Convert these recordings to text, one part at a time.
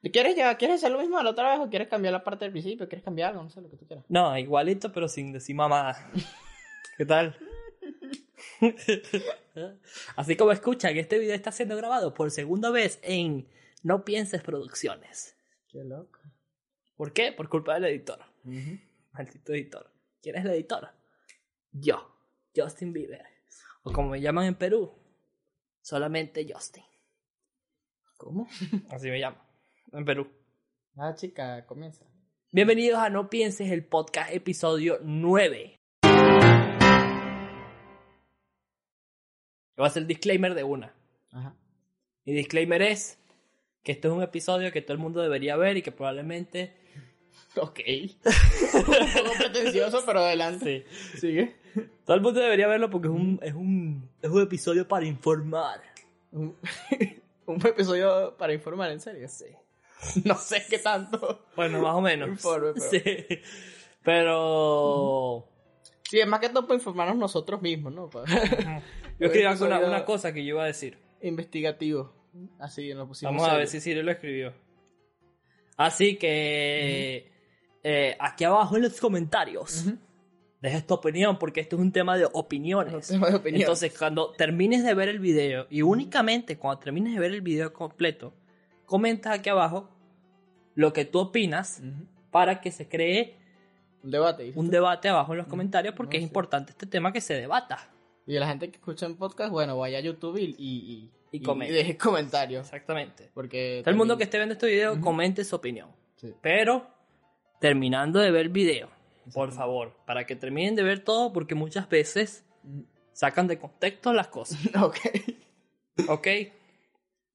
¿Quieres, ya, ¿Quieres hacer lo mismo de la otra vez o quieres cambiar la parte del principio? ¿Quieres cambiar algo? No sé lo que tú quieras. No, igualito, pero sin decir mamá. ¿Qué tal? Así como escuchan, este video está siendo grabado por segunda vez en No Pienses Producciones. Qué loco. ¿Por qué? Por culpa del editor. Maldito editor. ¿Quién es el editor? Yo, Justin Bieber. O como me llaman en Perú, solamente Justin. ¿Cómo? Así me llamo. En Perú. Ah, chica, comienza. Bienvenidos a No Pienses el Podcast, episodio 9. Va a ser el disclaimer de una. Ajá. Mi disclaimer es que esto es un episodio que todo el mundo debería ver y que probablemente. Ok. un poco pretencioso, pero adelante. Sí. Sigue. Todo el mundo debería verlo porque es un, es un, es un episodio para informar. Un, un episodio para informar, ¿en serio? Sí. No sé qué tanto. Bueno, más o menos. Informe, pero- Sí. Pero. Sí, es más que todo para informarnos nosotros mismos, ¿no? Yo escribí una, una cosa que yo iba a decir. Investigativo. Así lo pusimos. Vamos a ver si Siri lo escribió. Así que. eh, aquí abajo en los comentarios. Deja tu opinión porque esto es un tema de opiniones. Un tema de opinión. Entonces, cuando termines de ver el video, y únicamente cuando termines de ver el video completo, comentas aquí abajo lo que tú opinas Ujú. para que se cree Un debate. un tú. debate abajo en los comentarios porque no es sé. importante este tema que se debata. Y la gente que escucha en podcast, bueno, vaya a YouTube y, y, Y comente. deje comentarios. Exactamente. Porque Todo el mundo que también- esté viendo este video, Ujú. comente su opinión. Sí. Pero, terminando de ver el video, por favor, para que terminen de ver todo, porque muchas veces sacan de contexto las cosas. Ok. ¿Ok?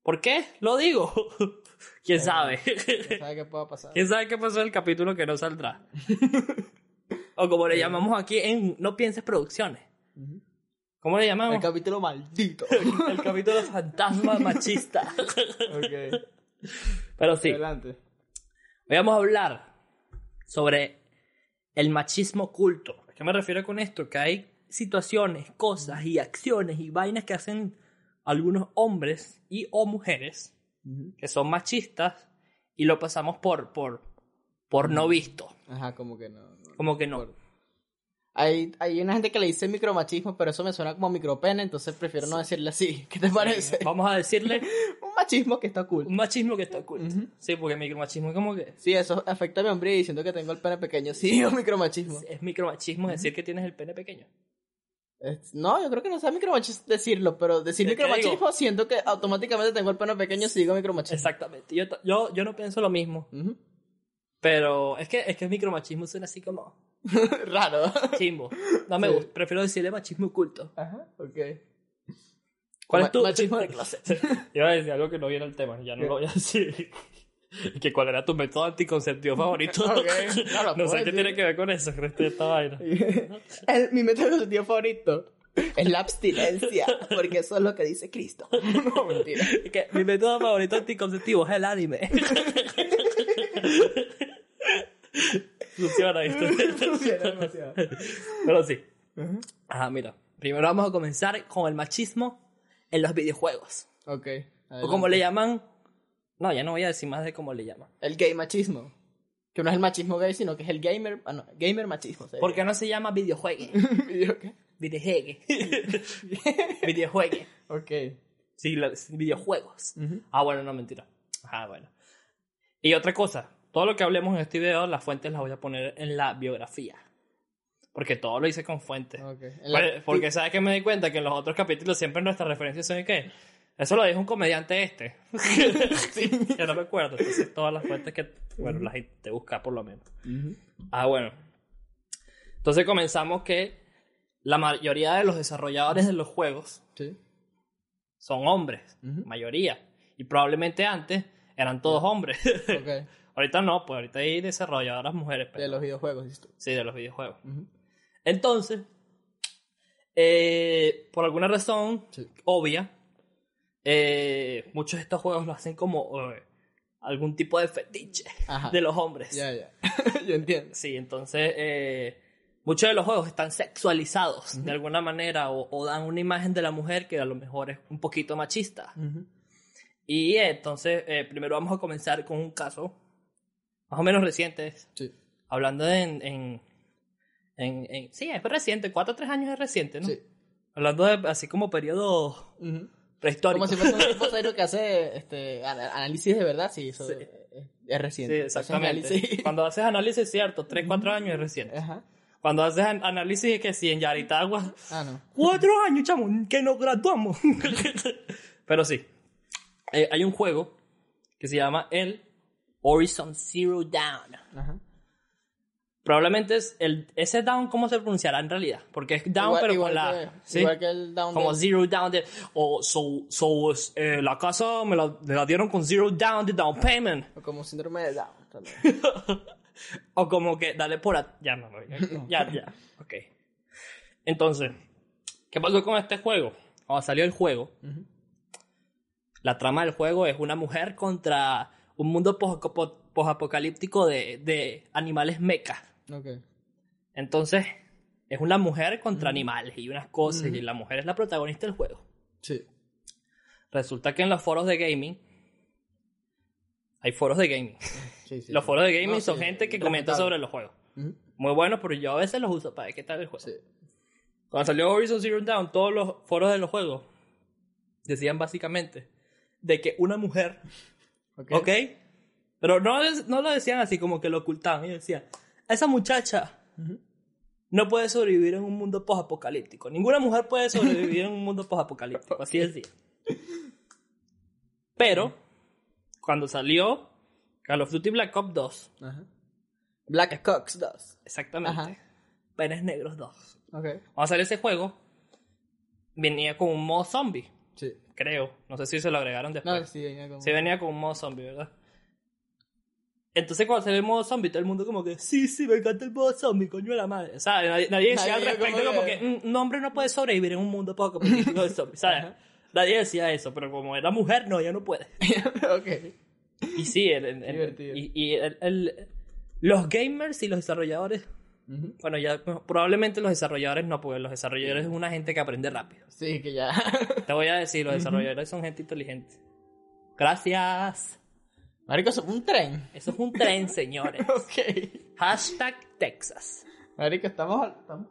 ¿Por qué? Lo digo. ¿Quién sabe? ¿Quién sabe qué pueda pasar? ¿Quién sabe qué pasó en el capítulo que no saldrá? o como le llamamos aquí en No Pienses Producciones. ¿Cómo le El llamamos? capítulo maldito. el capítulo fantasma machista. ok. Pero sí. Adelante. Hoy vamos a hablar sobre el machismo oculto. ¿A qué me refiero con esto? Que hay situaciones, cosas y acciones y vainas que hacen algunos hombres y o mujeres que son machistas y lo pasamos por, por, por no visto. Ajá, como que no. no. Como que no. Hay, hay una gente que le dice micromachismo, pero eso me suena como micropene, entonces prefiero no decirle así. ¿Qué te parece? Vamos a decirle Un machismo que está cool. un machismo que está oculto. Ujú. Sí, porque micromachismo es como que Sí, eso afecta a mi hombre diciendo que tengo el pene pequeño. Sí, digo micromachismo. es micromachismo decir que tienes el pene pequeño. No, yo creo que no sea micromachismo decirlo, pero decir ¿Qué te micromachismo siento que automáticamente tengo el pene pequeño si digo micromachismo. Exactamente. Yo, yo, yo no pienso lo mismo. Ujú. Pero es que, es que el micromachismo suena así como Raro. chimbo. No me Sí. gusta. Prefiero decirle machismo oculto. Ajá, ok. ¿Cuál Ma- es tu machismo de clase? Iba a decir algo que no viene al tema. Ya no ¿Qué? lo voy a decir. que cuál era tu método anticonceptivo favorito. No sé puedo qué tiene que ver con eso, creo que esta vaina. El- mi método conceptivo favorito es la abstinencia, porque eso es lo que dice Cristo. No, mentira. Que mi método favorito anticonceptivo es el anime. Funciona, ¿viste? Funciona demasiado. Pero sí. Ajá, mira. Primero vamos a comenzar con el machismo en los videojuegos. Ok. O como le llaman. No, ya no voy a decir más de cómo le llaman. El gay machismo. Que no es el machismo gay, sino que es el gamer. Ah, no, gamer machismo. ¿sí? ¿Por qué no se llama videojuegue? ¿Video qué? Videojuegue. videojuegue. Ok. Sí, la- videojuegos. Ujú. Ah, bueno, no, mentira. Ajá, bueno. Y otra cosa. Todo lo que hablemos en este video, las fuentes las voy a poner en la biografía. Porque todo lo hice con fuentes. Ok. En la- Pues, porque sabes que me di cuenta que en los otros capítulos siempre nuestras referencias son de qué. Eso lo dijo un comediante este. Sí. que no me acuerdo. Entonces todas las fuentes que, bueno, las te buscar por lo menos. Ujú. Ah, bueno. Entonces comenzamos que la mayoría de los desarrolladores de los juegos Sí. son hombres. Ujú. Mayoría. Y probablemente antes eran todos hombres. Ok. ahorita no, pues ahorita hay desarrolladoras mujeres. pero- De los videojuegos, tú. Sí, de los videojuegos. Ujú. Entonces, eh, por alguna razón Sí. obvia, eh, muchos de estos juegos lo hacen como eh, algún tipo de fetiche Ajá. de los hombres. Ya, ya. Yo entiendo. Sí, entonces eh, muchos de los juegos están sexualizados de alguna manera o, o dan una imagen de la mujer que a lo mejor es un poquito machista. Y entonces, primero vamos a comenzar con un caso más o menos reciente, Sí. hablando en... en, en, en- sí, es reciente, 4 o 3 años es reciente, ¿no? Sí. Hablando de así como periodo. Prehistórico. Como si fuese un serio que hace este, análisis de verdad, sí, eso Sí. es, es reciente. Sí, exactamente. Cuando haces análisis, cierto, 3, 4 años es reciente. Ajá. Cuando haces an- análisis que si en Yaritagua, Ah, no. cuatro años, chamo, que nos graduamos. Pero sí, eh, hay un juego que se llama el Horizon Zero Down. Ajá. Probablemente es el, ese down, ¿cómo se pronunciará en realidad? Porque es down, Igual- pero igual con la. que- ¿sí? Igual que el down Como de- zero down de. O so, so, eh, la casa me la, me la dieron con zero down de down payment. o como síndrome de Down también. O como que dale por a... Ya, no, no, ya, ya, ya. Ok. Entonces, ¿qué pasó con este juego? Cuando salió el juego, la trama del juego es una mujer contra un mundo pos- pos- posapocalíptico de, de animales mecas. Ok. Entonces, es una mujer contra animales y unas cosas, y la mujer es la protagonista del juego. Sí. Resulta que en los foros de gaming, hay foros de gaming. Sí, sí. Los foros de gaming No, son sí, gente que comenta sobre los juegos. Muy buenos, pero yo a veces los uso para ver qué tal el juego. Sí. Cuando salió Horizon Zero Dawn, todos los foros de los juegos decían básicamente de que una mujer, Ok. ¿ok? Pero no, no lo decían así como que lo ocultaban. Y decían, esa muchacha no puede sobrevivir en un mundo post-apocalíptico. Ninguna mujer puede sobrevivir en un mundo post-apocalíptico. Así decía. Pero, cuando salió Call of Duty Black Ops 2, Ajá. Black Cox 2. exactamente, Ajá. Penes Negros 2. Ok. Cuando salió ese juego, venía con un modo zombie, Sí. creo. No sé si se lo agregaron después. No, sí, venía como... Sí, venía con un modo zombie, ¿verdad? Entonces cuando salió el modo zombie, todo el mundo como que, sí, sí, me encanta el modo zombie, coño de la madre. ¿Sabes? Nadie, nadie decía al Nadie respecto como que- "Mm, un hombre no puede sobrevivir en un mundo poco político de zombies, ¿sabes? Ajá. Nadie decía eso, pero como era mujer, no, ella no puede. ok. Y sí, el- el- el- y, y el- los gamers y los desarrolladores, bueno, ya probablemente los desarrolladores no, porque los desarrolladores es una gente que aprende rápido. Sí, que ya. Te voy a decir, los desarrolladores son gente inteligente. Gracias. Marico, eso fue un tren. Eso es un tren, señores. Ok. Hashtag Texas. Marico, estamos... estamos...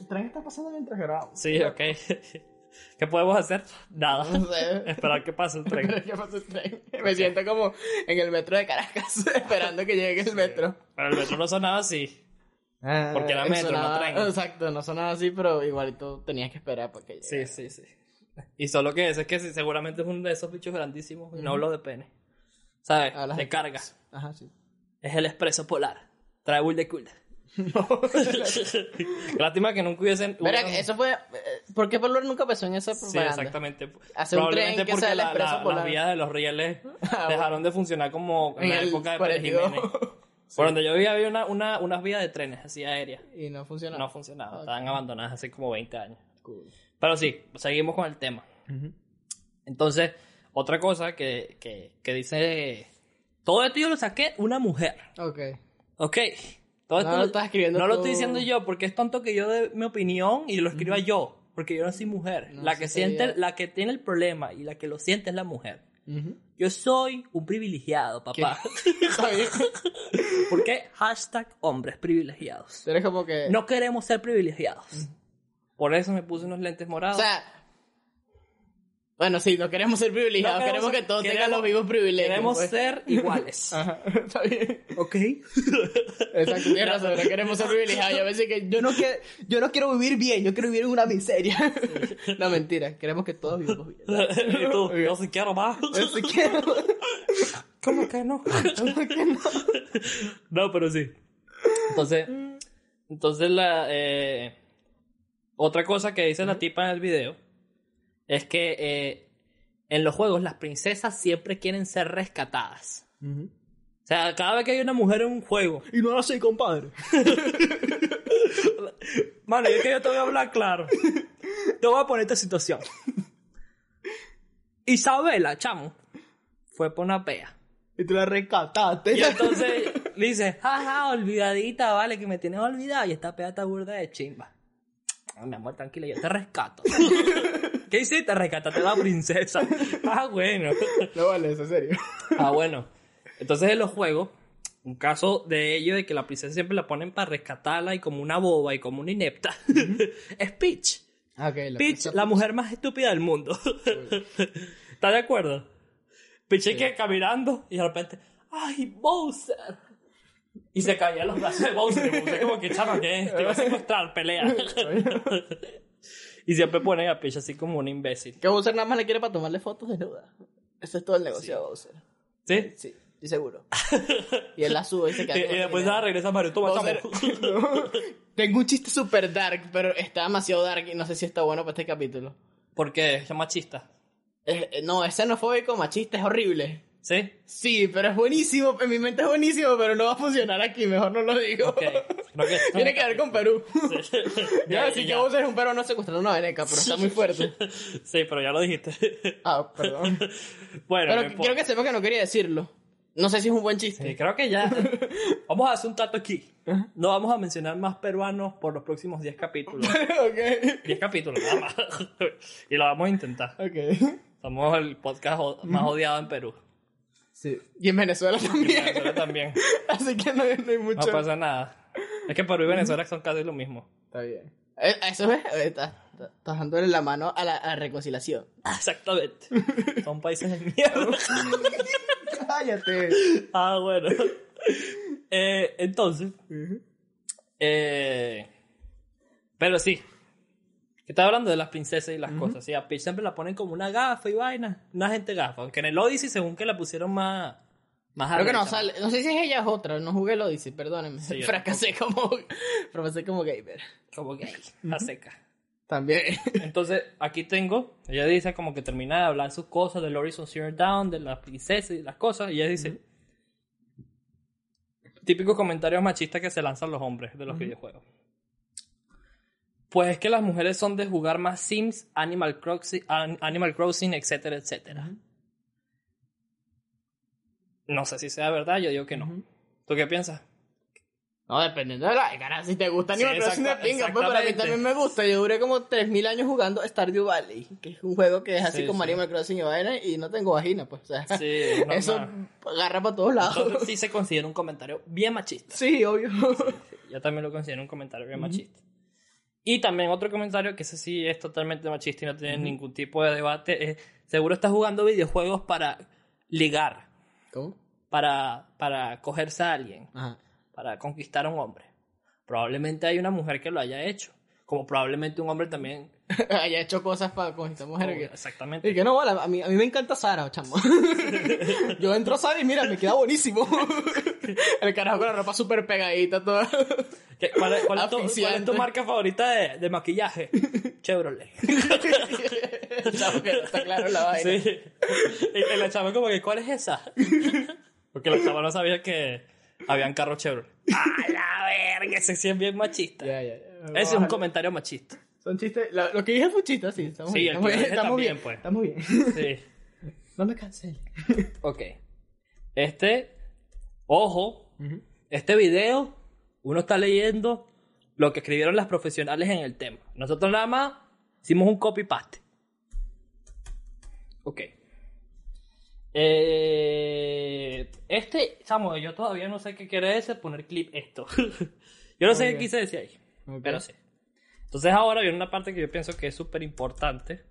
El tren está pasando mientras grabamos. Sí, ok. ¿Qué podemos hacer? Nada. No sé. Esperar que pase un tren. ¿Qué pasa el tren? Me siento como en el metro de Caracas, esperando que llegue el metro. Pero el metro no sonaba así. Porque era metro, no Sonaba- tren. Exacto, no sonaba así, pero igualito tenías que esperar para que Sí, sí, sí. Y solo que eso es que seguramente es uno de esos bichos grandísimos. Y no hablo de pene. ¿Sabes? De carga. Ajá, sí. Es el expreso polar. Trae bull de cool. Lástima que nunca hubiesen. Mira, eso fue... eh, ¿Por qué Polar nunca pensó en esa Sí, propaganda? exactamente. Un Probablemente tren que porque sea el la- expreso la- polar. las vías de los rieles Ah, dejaron de funcionar como en, En la época de Pérez 42. Jiménez. Por donde yo vivía había una, una, unas vías de trenes así aéreas. Y no funcionó. No funcionaban, Ok. estaban abandonadas hace como 20 años. Cool. Pero sí, seguimos con el tema. Entonces, otra cosa que, que, que dice... Todo esto yo lo saqué una mujer. Ok. Ok. Todo No esto lo estás escribiendo No lo estoy diciendo yo porque es tonto que yo dé mi opinión y lo escriba yo. Porque yo no soy mujer. No, la que siente, la que tiene el problema y la que lo siente es la mujer. Ujú. Yo soy un privilegiado, papá. ¿Por qué? Hashtag hombres privilegiados. Eres como que... No queremos ser privilegiados. Por eso me puse unos lentes O morados. sea... Bueno, sí, no queremos ser privilegiados. No queremos, queremos- que todos tengan los mismos privilegios. queremos pues. ser iguales. Ajá, está bien. ¿Ok? Exacto, tienes razón, no queremos ser privilegiados. Y a veces que yo no, quiero, yo no quiero vivir bien, yo quiero vivir en una miseria. no, mentira, queremos que todos vivamos bien. y tú, yo sí quiero más. Yo sí quiero. ¿Cómo que no? ¿Cómo que no? No, pero sí. Entonces, entonces la eh, otra cosa que dice la tipa en el video es que eh, en los juegos las princesas siempre quieren ser rescatadas. O sea, cada vez que hay una mujer en un juego. Y no así, compadre. Mano, y es que yo te voy a hablar claro. Te voy a poner esta situación. Isabela, chamo, fue por una pea. Y tú la rescataste. Y entonces le dice, jaja, olvidadita, vale, que me tienes olvidada. Y esta pea está burda de chimba. Ah, mi amor, tranquila, yo te rescato. ¿Qué hiciste? Rescataste a la princesa. Ah, bueno. No vale, eso, en serio. Ah, bueno. Entonces en los juegos, un caso de ello de que la princesa siempre la ponen para rescatarla y como una boba y como una inepta, es Peach. Ah, ok, la Peach, la mujer más estúpida del mundo. ¿Estás de acuerdo? Peach es que caminando y de repente, ¡ay, Bowser! Y se caía en los brazos de Bowser. Y Bowser como que, chama, ¿qué? Te iba a secuestrar, pelea. y siempre ponen a Peach así como un imbécil. Que Bowser nada más le quiere para tomarle fotos desnuda. Ese es todo el negocio de Bowser. ¿Sí? Sí, estoy seguro. y él la sube y se Y, queda. y después nada, regresa Mario, toma, Bowser-. No. Tengo un chiste super dark, pero está demasiado dark y no sé si está bueno para este capítulo. ¿Por qué? Es machista. Eh, no, es xenofóbico, machista, es horrible. ¿Sí? Sí, pero es buenísimo. En mi mente es buenísimo, pero no va a funcionar aquí. Mejor no lo digo. Ok. Creo que Tiene que ver con Perú. Sí. Ya, decir que ya. Bowser es un peruano secuestrando una veneca, pero está muy fuerte. Sí, pero ya lo dijiste. Ah, perdón. Bueno, Pero no quiero que sepa que no quería decirlo. No sé si es un buen chiste. Sí, creo que ya. Vamos a hacer un trato aquí. No vamos a mencionar más peruanos por los próximos 10 capítulos. ok. 10 capítulos, nada más. y lo vamos a intentar. Ok. Somos el podcast más odiado en Perú. Sí. Y en Venezuela Y en también. Venezuela también. Así que no, hay- no hay No mucho. pasa nada. Es que Perú y Venezuela son casi lo mismo. Está bien. Eso es. eh, Está, está, está dándole la mano a la, a la reconciliación. Exactamente. Son países de mierda. Cállate. Ah, bueno. Eh, entonces. eh, pero sí. Estaba hablando de las princesas y las cosas. Sí, a Peach siempre la ponen como una gafa y vaina. Una gente gafa. Aunque en el Odyssey, según que la pusieron más. Más Creo que no arrecha. sale. No sé si es ella o otra. No jugué el Odyssey, perdónenme. Sí, Fracasé como. Fracasé como gamer. Como gay. A seca. También. Entonces, aquí tengo. Ella dice como que termina de hablar sus cosas del Horizon Zero Dawn, de la princesa y las cosas. Y ella dice. Típicos comentarios machistas que se lanzan los hombres de los videojuegos. Pues es que las mujeres son de jugar más Sims, Animal Crossing, An- Animal Crossing etcétera, etcétera. No sé si sea verdad, yo digo que no. ¿Tú qué piensas? No, dependiendo de la cara. Si te gusta Sí, Animal Crossing de pinga, pues pero a mí también me gusta. Yo duré como 3000 años jugando Stardew Valley, que es un juego que es así Sí, como sí. Animal Crossing y vaina, y no tengo vagina, pues. O sea, eso agarra para todos lados. Entonces sí se considera un comentario bien machista. Sí, obvio. Yo también lo considero un comentario bien machista. Y también otro comentario que ese sí es totalmente machista y no tiene ningún tipo de debate. es, seguro estás jugando videojuegos para ligar, ¿Cómo? para, para cogerse a alguien, Ajá. para conquistar a un hombre. Probablemente hay una mujer que lo haya hecho. Como probablemente un hombre también. Haya hecho cosas para con esta mujer. que- Exactamente. Y que no, vale, a mí, a mí me encanta Sara, chamo. Yo entro a Sara y mira, me queda buenísimo. El carajo con la ropa súper pegadita, toda. ¿Qué- ¿Cuál, es, cuál es tu, cuál es tu marca favorita de, de maquillaje? Chevrolet. Que no está claro la vaina. Sí. Y, y la chava como que, ¿cuál es esa? Porque la chava no sabía que habían carros Chevrolet. ¡A la verga! Ese sí es bien machista. Ya, ya, ya. Ese es un comentario machista. Son chistes. Lo, lo que dije un chiste, sí. Estamos Sí, bien. Estamos bien. Estamos pues. bien. Estamos bien. Sí. No me cancele. Ok. Este, ojo, este video, uno está leyendo lo que escribieron las profesionales en el tema. Nosotros nada más hicimos un copy-paste. Ok. Eh, este, Samuel, yo todavía no sé qué quiere decir poner clip esto. yo no sé qué quise decir ahí, Ok. pero sí. Entonces ahora viene una parte que yo pienso que es súper importante,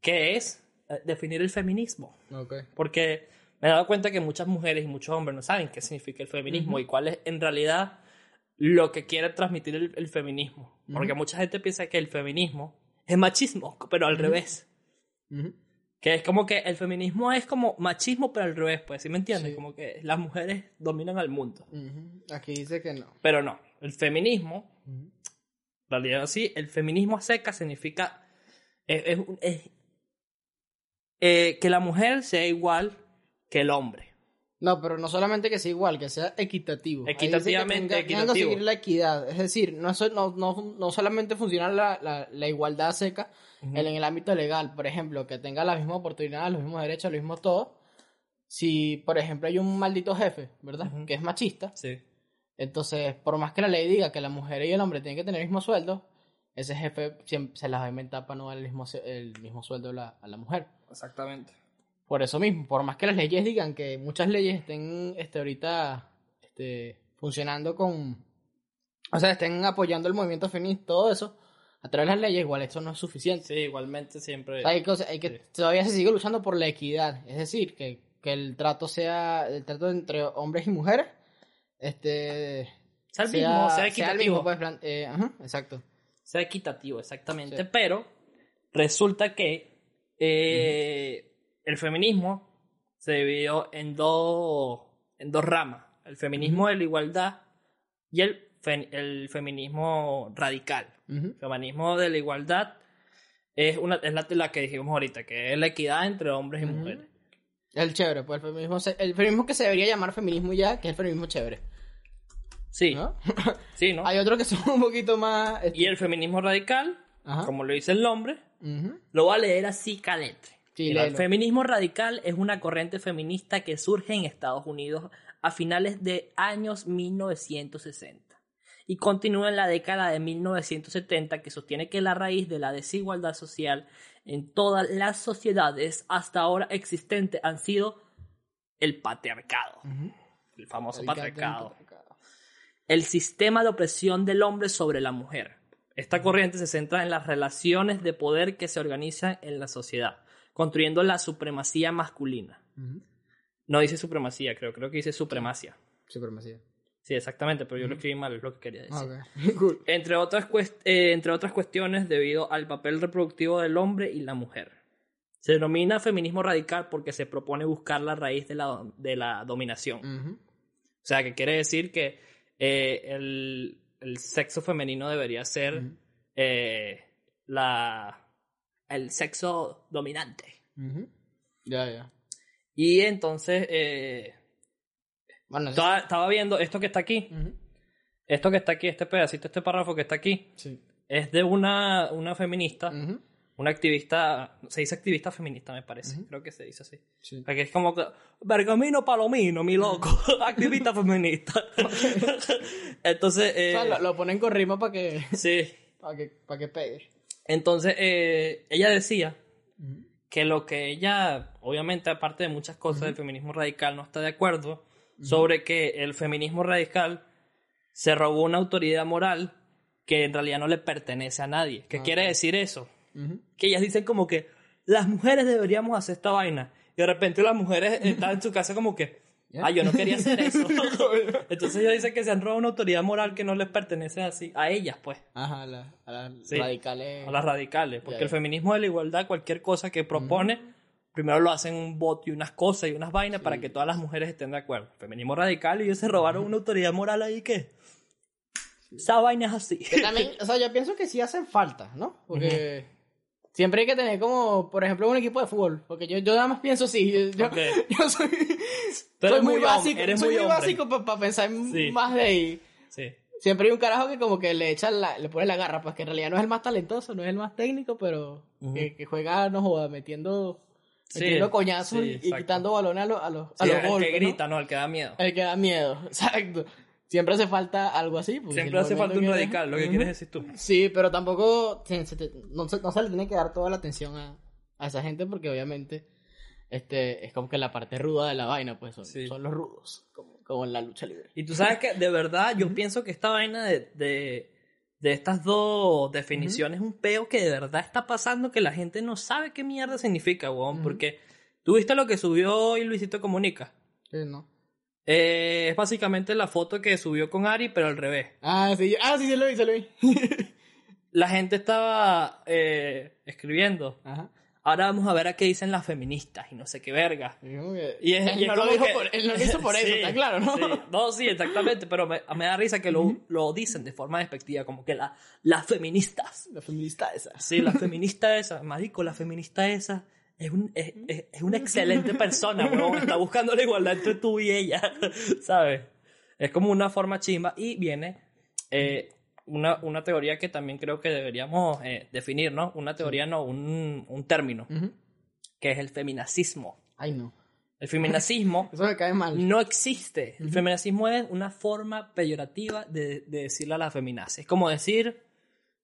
que es eh, definir el feminismo. Ok. Porque me he dado cuenta que muchas mujeres y muchos hombres no saben qué significa el feminismo y cuál es en realidad lo que quiere transmitir el, el feminismo. Porque mucha gente piensa que el feminismo es machismo, pero al revés. Que es como que el feminismo es como machismo, pero al revés, pues, ¿sí me entiendes? Sí. Como que las mujeres dominan al mundo. Aquí dice que no. Pero no, el feminismo, realidad sí, el feminismo a seca significa es- es un- es- eh, que la mujer sea igual que el hombre. No, pero no solamente que sea igual, que sea equitativo. Dice que Equitativamente tenga- equitativo. seguir la equidad. Es decir, no, no, no, no solamente funciona la, la, la igualdad seca en, en el ámbito legal. Por ejemplo, que tenga la misma oportunidad, los mismos derechos, lo mismo todo. Si, por ejemplo, hay un maldito jefe, ¿verdad? Que es machista. Sí. Entonces, por más que la ley diga que la mujer y el hombre tienen que tener el mismo sueldo, ese jefe siempre se las va a inventar para no dar el mismo, se- el mismo sueldo a la, a la mujer. Exactamente. Por eso mismo, por más que las leyes digan que muchas leyes estén este, ahorita este, funcionando con... O sea, estén apoyando el movimiento feminista, todo eso, a través de las leyes, igual esto no es suficiente. Sí, igualmente siempre. O sea, hay cosas, hay que, Sí. todavía se sigue luchando por la equidad, es decir, que, que el trato sea, el trato entre hombres y mujeres, este... sea el mismo, sea equitativo. mismo, pues, plan- eh, ajá, exacto. sea equitativo, exactamente. Sí. Pero resulta que eh, el feminismo se dividió en dos, en dos ramas. El feminismo de la igualdad y el, fe- el feminismo radical. El feminismo de la igualdad es, una, es la, la que dijimos ahorita, que es la equidad entre hombres y mujeres. El chévere, pues el feminismo, se- el feminismo que se debería llamar feminismo ya, que es el feminismo chévere. Sí, ¿no? sí, ¿no? Hay otros que son un poquito más... este, Y el feminismo radical, Ajá. como lo dice el nombre. Lo voy a leer así caletre. Sí, el feminismo radical es una corriente feminista que surge en Estados Unidos a finales de años 1960 y continúa en la década de 1970 que sostiene que la raíz de la desigualdad social en todas las sociedades hasta ahora existentes han sido el patriarcado, el famoso patriarcado patriarcado. el sistema de opresión del hombre sobre la mujer. Esta corriente se centra en las relaciones de poder que se organizan en la sociedad, construyendo la supremacía masculina. No dice supremacía, creo, creo que dice supremacia. Supremacía. Sí, exactamente, pero yo lo escribí mal, es lo que quería decir. Ok. Cool. Entre, otras eh, entre otras cuestiones, debido al papel reproductivo del hombre y la mujer. Se denomina feminismo radical porque se propone buscar la raíz de la, de la dominación. O sea, que quiere decir que eh, el, el sexo femenino debería ser eh, la, el sexo dominante. Ya, ya. Y entonces, eh, Bueno, estaba, estaba viendo esto que está aquí, esto que está aquí, este pedacito, este párrafo que está aquí, Sí. es de una, una feminista, una activista, se dice activista feminista, me parece, creo que se dice así. Sí. Porque es como que, Bergamino Palomino, mi loco, activista feminista. Entonces, eh, O sea, lo, lo ponen con rima para que, sí. para que, para que pegue. Entonces, eh, ella decía que lo que ella, obviamente, aparte de muchas cosas del feminismo radical, no está de acuerdo sobre que el feminismo radical se robó una autoridad moral que en realidad no le pertenece a nadie. ¿Qué Ah, quiere decir eso? Que ellas dicen como que las mujeres deberíamos hacer esta vaina. Y de repente las mujeres están en su casa como que, ah, yo no quería hacer eso. Entonces ellos dicen que se han robado una autoridad moral que no les pertenece así, a ellas pues. Ajá, a la- a las Sí. radicales. a las radicales, porque el feminismo de la igualdad, cualquier cosa que propone, primero lo hacen un voto y unas cosas y unas vainas para que todas las mujeres estén de acuerdo. Feminismo radical y ellos se robaron una autoridad moral ahí que esa vaina es así. Que también, o sea, yo pienso que sí hacen falta, ¿no? Porque siempre hay que tener como, por ejemplo, un equipo de fútbol. Porque yo, yo nada más pienso así. Yo, yo- Ok. yo soy, soy muy, muy básico, eres soy muy hombre. básico para pensar Sí. más de ahí. Sí. Siempre hay un carajo que como que le echa la, le pone la garra, pues que en realidad no es el más talentoso, no es el más técnico, pero Ujú. que, que juega, no joda, metiendo, Sí, metiendo coñazos sí, y- y, exacto. quitando balones a los, a los, a los el golpes, que grita, ¿no? El que da miedo. El que da miedo, exacto. Siempre hace falta algo así. Siempre hace falta un radical, lo que quieres decir tú. Sí, pero tampoco se- se te- no, se, no se le tiene que dar toda la atención a, a esa gente porque obviamente este es como que la parte ruda de la vaina, pues son, Sí. son los rudos, como, como en la lucha libre. Y tú sabes que de verdad yo pienso que esta vaina de, de, de estas dos definiciones es un peo que de verdad está pasando que la gente no sabe qué mierda significa, weón. Porque tú viste lo que subió hoy Luisito Comunica. Sí, ¿no? Eh, es básicamente la foto que subió con Ari, pero al revés. Ah, sí, ah, sí, se lo vi, se lo vi. La gente estaba eh, escribiendo. Ajá. Ahora vamos a ver a qué dicen las feministas y no sé qué verga. Y es- él y es no lo dijo que- por, él no lo hizo por eso, Sí, está claro, ¿no? sí. No, sí, exactamente, pero me, me da risa que lo, lo dicen de forma despectiva, como que la, las feministas. La feminista esa. Sí, la feminista esa, marico, la feminista esa es, un, es, es- es una excelente persona, weón. Está buscando la igualdad entre tú y ella, ¿sabes? Es como una forma chimba y viene eh, una, una teoría que también creo que deberíamos eh, definir, ¿no? Una teoría, no, un, un término, Ujú. que es el feminacismo. Ay, no. El feminacismo Eso me cae mal. no existe. El feminacismo es una forma peyorativa de, de decirle a la feminazi. Es como decir,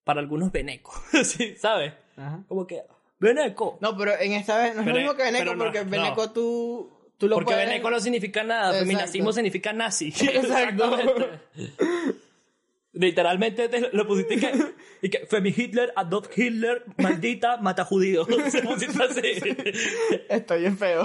para algunos veneco. sí, ¿sabes? Ajá. Como que, veneco. No, pero en esta vez no es lo mismo que Beneco, pero no, porque no. Tú, tú lo Porque puedes... veneco no significa nada, Exacto. feminacismo significa nazi. Exacto. Literalmente te lo pusiste y que, y que Femi Hitler, Adolf Hitler, maldita, mata judíos. Se pusiste así. Estoy bien feo.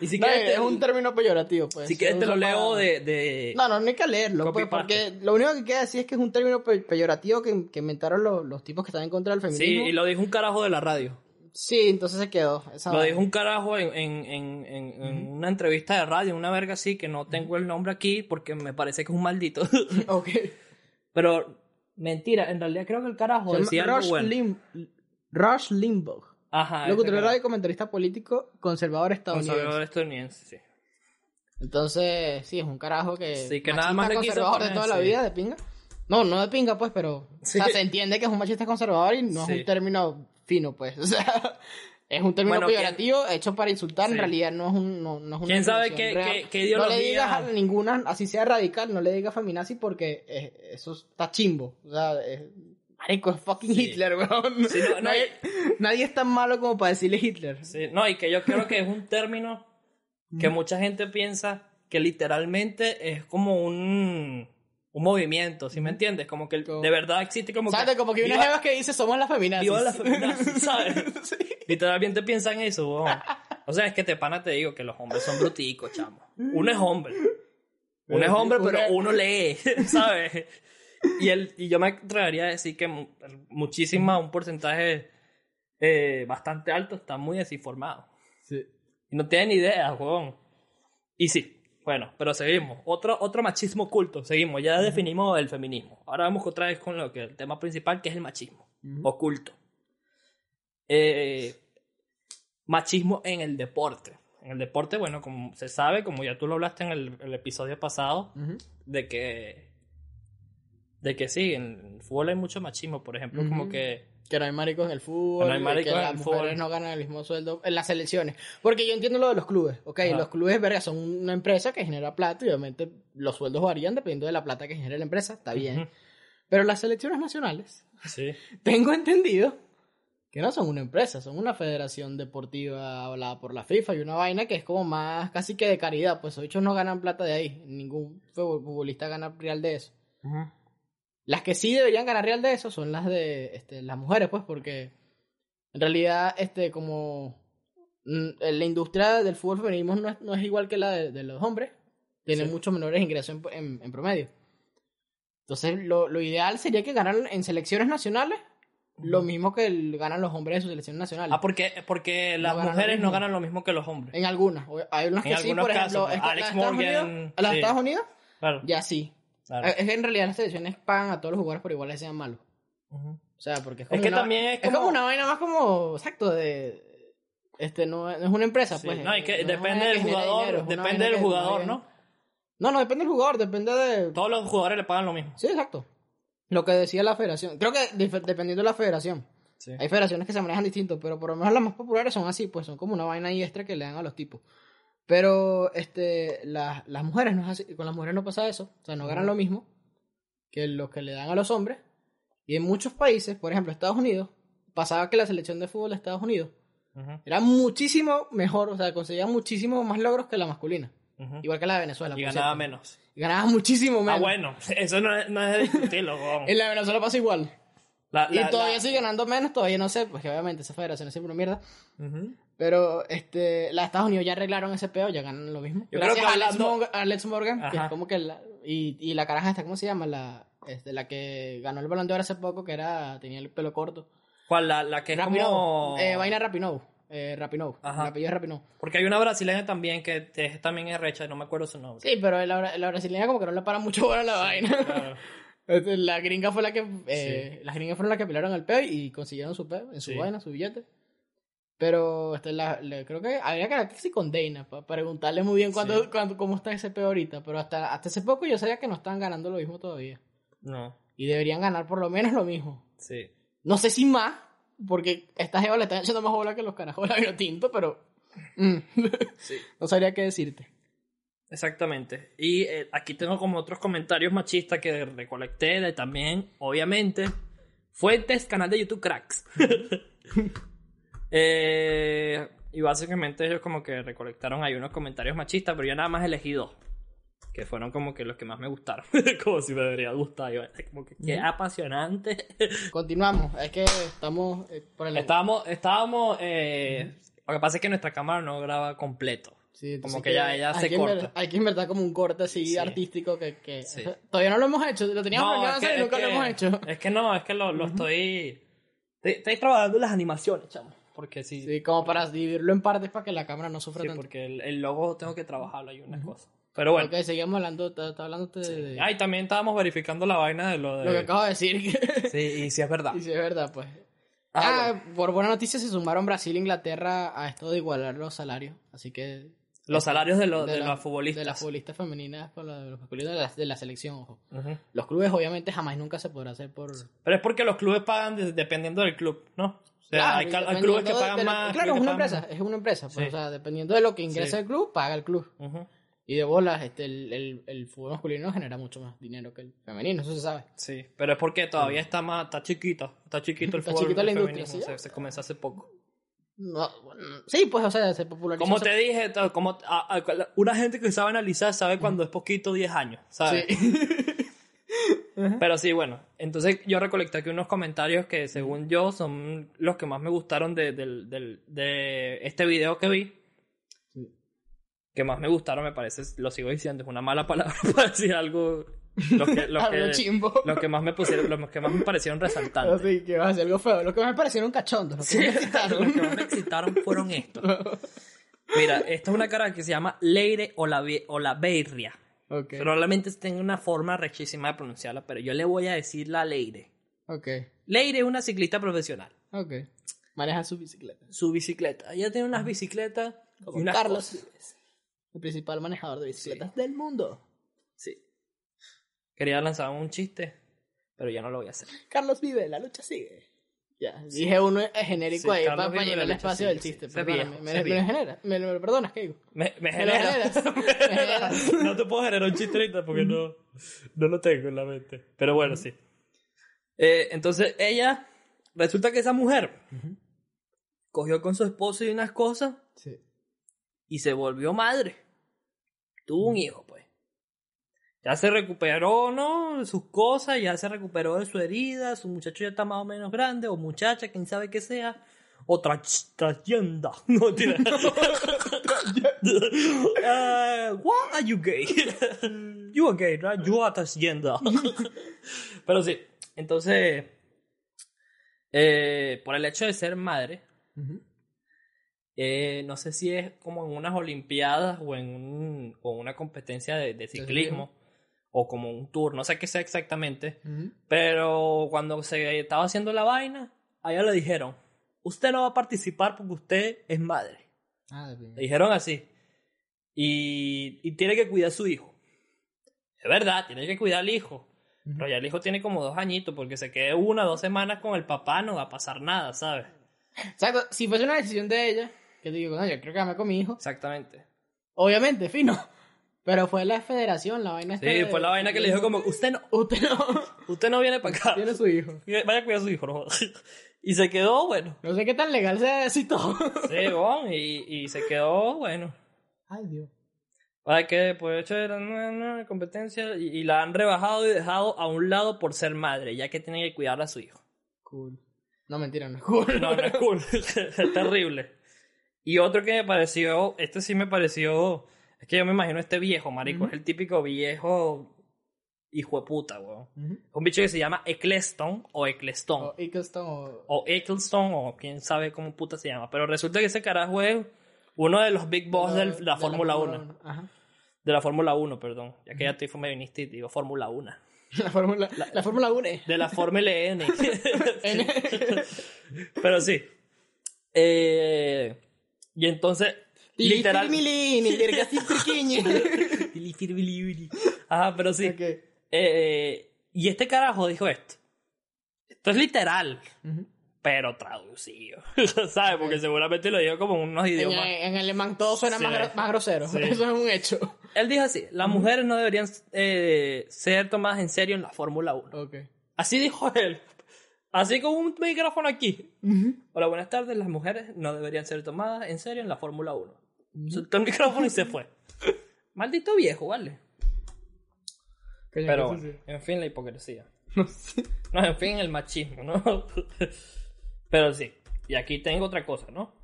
Y si No, quieres, es te- un término peyorativo, pues. si quieres te lo leo para- de, de... No, no, no hay que leerlo, pues, porque lo único que queda decir es que es un término pe- peyorativo que, que inventaron los, los tipos que están en contra del Sí, feminismo. y lo dijo un carajo de la radio. Sí, entonces se quedó. esa Lo dijo un carajo en, en, en, en- en una entrevista de radio, una verga así, que no tengo el nombre aquí porque me parece que es un maldito. Ok. Pero, mentira, en realidad creo que el carajo Se decía Rush, bueno. Lim- Rush Limbaugh. Ajá. Locutor de comentarista político conservador estadounidense. Conservador estadounidense, sí. Entonces, sí, es un carajo que. Sí, que nada más le conservador de toda la vida, de pinga. No, no de pinga, pues, pero. Sí. O sea, se entiende que es un machista conservador y no Sí. es un término fino, pues. O sea, es un término Bueno, peyorativo hecho para insultar. Sí. En realidad no es, un, no, no es una ¿Quién sabe qué- qué- qué ideología- No le digas a ninguna, así sea radical, no le digas feminazi porque eh, eso está chimbo. O sea, es- marico, es fucking Sí. Hitler, weón. Sí, no, no, nadie, nadie es tan malo como para decirle Hitler. Sí, no, y que yo creo que es un término que mucha gente piensa que literalmente es como un, un movimiento, ¿sí me entiendes? Como que de verdad existe como ¿Sabes? que... Como que hay unas jevas que dice somos las feminazis. viva la feminazi, ¿sabes? Sí. Literalmente piensan eso, weón. O sea, es que te pana te digo que los hombres son bruticos, chamo. Uno es hombre. Uno es hombre, pero Uno- lee, ¿sabes? Y, el, y yo me atrevería a decir que mu- muchísima, un porcentaje eh, bastante alto está muy desinformado. Sí. Y no tienen idea, weón. Y sí, bueno, pero seguimos. Otro, otro machismo oculto, seguimos. Ya definimos el feminismo. Ahora vamos otra vez con lo que el tema principal, que es el machismo oculto. Eh, machismo en el deporte. En el deporte, bueno, como se sabe, como ya tú lo hablaste en el, el episodio pasado, de que. De que sí, en el fútbol hay mucho machismo, por ejemplo, como que. Que no hay maricos en el fútbol. Que no hay maricos que en las mujeres fútbol. no ganan el mismo sueldo en las selecciones. Porque yo entiendo lo de los clubes. Ok, Ajá. los clubes, verga, son una empresa que genera plata y obviamente los sueldos varían dependiendo de la plata que genere la empresa. Está bien. Pero las selecciones nacionales, Sí. tengo entendido que no son una empresa, son una federación deportiva hablada por la FIFA y una vaina que es como más casi que de caridad. Pues esos bichos no ganan plata de ahí. Ningún futbolista gana real de eso. Las que sí deberían ganar real de eso son las de este, las mujeres, pues, porque en realidad, este, como mm, la industria del fútbol femenino no es, no es igual que la de, de los hombres, tienen Sí. mucho menores ingresos en, en- en promedio. Entonces, lo, lo ideal sería que ganaran en selecciones nacionales lo mismo que el- ganan los hombres en sus selecciones nacionales. Ah, porque, porque las mujeres no ganan lo mismo que los hombres. En algunas. Hay unas En que sí, por ejemplo, casos, Alex Morgan, Unidos- las. Estados Unidos, Claro. ya sí. Claro. Es que en realidad las selecciones pagan a todos los jugadores por igual les sean malos. O sea, porque es Es como que una, también es es como como- una vaina más como, exacto, de... Este, no, no es una empresa, Sí, pues. no, y que no es una depende del que jugador, dinero, es depende del que jugador, ¿no? No, no, depende del jugador, depende de... Todos los jugadores le pagan lo mismo. Sí, exacto. Lo que decía la federación. Creo que dependiendo de la federación. Sí. Hay federaciones que se manejan distinto, pero por lo menos las más populares son así, pues son como una vaina ahí extra que le dan a los tipos. Pero este, las, las mujeres no es así, con las mujeres no pasa eso, o sea, no ganan lo mismo que lo que le dan a los hombres. Y en muchos países, por ejemplo, Estados Unidos, pasaba que la selección de fútbol de Estados Unidos era muchísimo mejor, o sea, conseguía muchísimo más logros que la masculina, igual que la de Venezuela. Y ganaba cierto. menos. Y ganaba muchísimo menos. Ah, bueno, eso no es, no es de discutirlo. En la de Venezuela pasa igual. La- Y todavía la- sigue ganando menos, todavía no sé, porque obviamente esa federación es siempre una mierda. Pero este, la de Estados Unidos ya arreglaron ese peo, ya ganan lo mismo. Yo Gracias creo que a Alex, Morgan, a Alex Morgan, que Ajá. es como que la, y, y la caraja esta, ¿cómo se llama? La, este, la que ganó el balón de oro hace poco, que era, tenía el pelo corto. ¿Cuál? La, la que es Rapinoe, como... eh, Vaina Rapinoe, eh, Rapinoe, Ajá. es Rapinoe. Porque hay una brasileña también que es, también es recha, no me acuerdo su nombre. Sí, pero la, la brasileña como que no le para mucho a la vaina. Claro. Este, La gringa fue la que, eh, las gringas fueron las que pelaron el peo y consiguieron su peo en su Sí. vaina, su billete. Pero este, la, creo que habría que hablar con Dana para preguntarle muy bien cuándo, Sí. cuándo- cómo está ese peo ahorita. Pero hasta, hasta hace poco yo sabía que no están ganando lo mismo todavía. No, Y deberían ganar por lo menos lo mismo. sí. No sé si más, porque estas jevas le están echando más bola que los carajos de la tinto, pero mm, Sí. no sabría qué decirte. Exactamente. Y eh, aquí tengo como otros comentarios machistas que recolecté de también, obviamente, Fuentes, canal de YouTube Cracks. Eh, y básicamente ellos como que recolectaron ahí unos comentarios machistas, pero yo nada más elegí dos. Que fueron como que los que más me gustaron. como si me debería gustar. Yo, como que qué apasionante. Continuamos. Es que estamos eh, por el. estábamos, estábamos, eh, lo que pasa es que nuestra cámara no graba completo. Sí, como que ya- ya hay se que corta. hay que invertir como un corte así Sí. artístico que, que Sí. todavía no lo hemos hecho. Lo teníamos No, planeado es que- hacer y nunca lo que- hemos hecho. Es que no, es que lo, lo estoy, estoy... Estoy trabajando en las animaciones, chamo. Porque sí, Sí, como para dividirlo en partes para que la cámara no sufra sí, tanto. porque el, el logo tengo que trabajarlo y unas cosas. Pero bueno. Ok, seguimos hablando, está, hablando de, de- Ah, y también estábamos verificando la vaina de lo de... lo que acabo de decir. Sí, y sí es verdad. y si es verdad, pues. Ah, Ah, por buena noticia se sumaron Brasil e Inglaterra a esto de igualar los salarios. Así que. Los salarios de, los de de la- las futbolistas. De las futbolistas femeninas con la- de los masculinos de la, de la selección, ojo. Los clubes, obviamente, jamás y nunca se podrá hacer por. Pero es porque los clubes pagan de- dependiendo del club, ¿no? O sea, Claro, hay, hay clubes que pagan de más. Claro, es una empresa, es una empresa. Pues, Sí. O sea, dependiendo de lo que ingresa Sí. el club, paga el club. Y de bolas, este, el, el, el fútbol masculino genera mucho más dinero que el femenino, eso se sabe. Sí, pero es porque todavía está más, está chiquito, está chiquito el Está fútbol la industria, ¿sí? se, se comenzó hace poco. No, bueno, sí, pues, o sea, se popularizó. Como te dije, como a- a- una gente que sabe analizar sabe cuando es poquito 10 años, ¿sabes? Sí. Pero sí, bueno, entonces yo recolecté aquí unos comentarios que según yo son los que más me gustaron de, del- del- de este video que vi. Sí. Que más me gustaron, me parece, lo sigo diciendo, es una mala palabra para decir algo. Los que, los Algo que, chimbo. los que más me pusieron, los que más me parecieron resaltantes. Así que va a ser algo feo. Lo que me parecieron cachondos, lo que me excitaron. Los que más me excitaron fueron estos. Mira, esta es una cara que se llama Leire Olave- Olaveria. ok, Probablemente tenga una forma rechísima de pronunciarla, pero yo le voy a decir la Leire. ok, Leire es una ciclista profesional. ok. Maneja su bicicleta. Su bicicleta. Ella tiene unas bicicletas Como y unas Carlos cosas. Vives, el principal manejador de bicicletas del mundo. Sí. Quería lanzar un chiste, pero ya no lo voy a hacer. Carlos vive, la lucha sigue. Ya, dije uno genérico ahí para Vive, llenar el espacio del chiste. Me, lo genera, me lo perdonas, ¿qué digo? Me, genera. no te puedo generar un chiste ahorita porque no, no lo tengo en la mente. Pero bueno, sí. Eh, entonces ella, resulta que esa mujer cogió con su esposo y unas cosas Sí. y se volvió madre. Tuvo un hijo, pues. Ya se recuperó, ¿no? Sus cosas, ya se recuperó de su herida, su muchacho ya está más o menos grande, o muchacha, quién sabe qué sea. O transgenda. No, tira. uh, why are you gay? you are gay, right? You are transgender. Pero sí, entonces, eh, por el hecho de ser madre, eh, no sé si es como en unas olimpiadas o en un- o una competencia de, de ciclismo o como un tour, no sé qué sea exactamente, pero cuando se estaba haciendo la vaina, a ella le dijeron, usted no va a participar porque usted es madre. Ah, Le dijeron así. Y, y tiene que cuidar a su hijo. Es verdad, tiene que cuidar al hijo. Pero ya el hijo tiene como dos añitos, porque se quede una, dos semanas con el papá, no va a pasar nada, ¿sabes? Exacto, si fuese una decisión de ella, que te digo, no, yo creo que dame con mi hijo. Exactamente. Obviamente, fino. Pero fue la federación, la vaina Sí, fue la vaina que le dijo como, usted no, Usted no. usted no viene para acá. Tiene su hijo. Vaya a cuidar a su hijo, no. Y se quedó, bueno. No sé qué tan legal sea eso y todo. Sí, bon, y, y se quedó, bueno. Ay, Dios. Para que por hecho de la nueva, nueva competencia y, y la han rebajado y dejado a un lado por ser madre, ya que tiene que cuidar a su hijo. Cool. No, mentira, no es cool. No, no es cool. es terrible. Y otro que me pareció, este sí me pareció, es que yo me imagino este viejo, marico, es el típico viejo hijo de puta, weón. Ujú. Un bicho que se llama Eccleston o Eccleston. O Eccleston o... O Eccleston o quién sabe cómo puta se llama. Pero resulta que ese carajo es uno de los big boss de, la Fórmula 1. Ajá. De la Fórmula 1, perdón. Ya que ya estoy feminista y digo Fórmula 1. La Fórmula la, Fórmula 1. De la Fórmula N. Pero sí. Eh, y entonces, literal. Ajá, pero sí. Ok. Eh, y este carajo dijo esto. Esto es literal, pero traducido. ¿Sabes? Porque seguramente lo dijo como en unos En, idiomas. en alemán todo suena Sí. más, gro- más grosero. Sí. Eso es un hecho. Él dijo así: las mujeres no deberían eh, ser tomadas en serio en la Fórmula 1. Ok. Así dijo él. Así con un micrófono aquí. Hola, buenas tardes. Las mujeres no deberían ser tomadas en serio en la Fórmula 1. Soltó el micrófono y se fue. Maldito viejo, ¿vale? Pero bueno, en fin, la hipocresía. No sé. No, en fin, el machismo, ¿no? Pero sí. Y aquí tengo otra cosa, ¿no?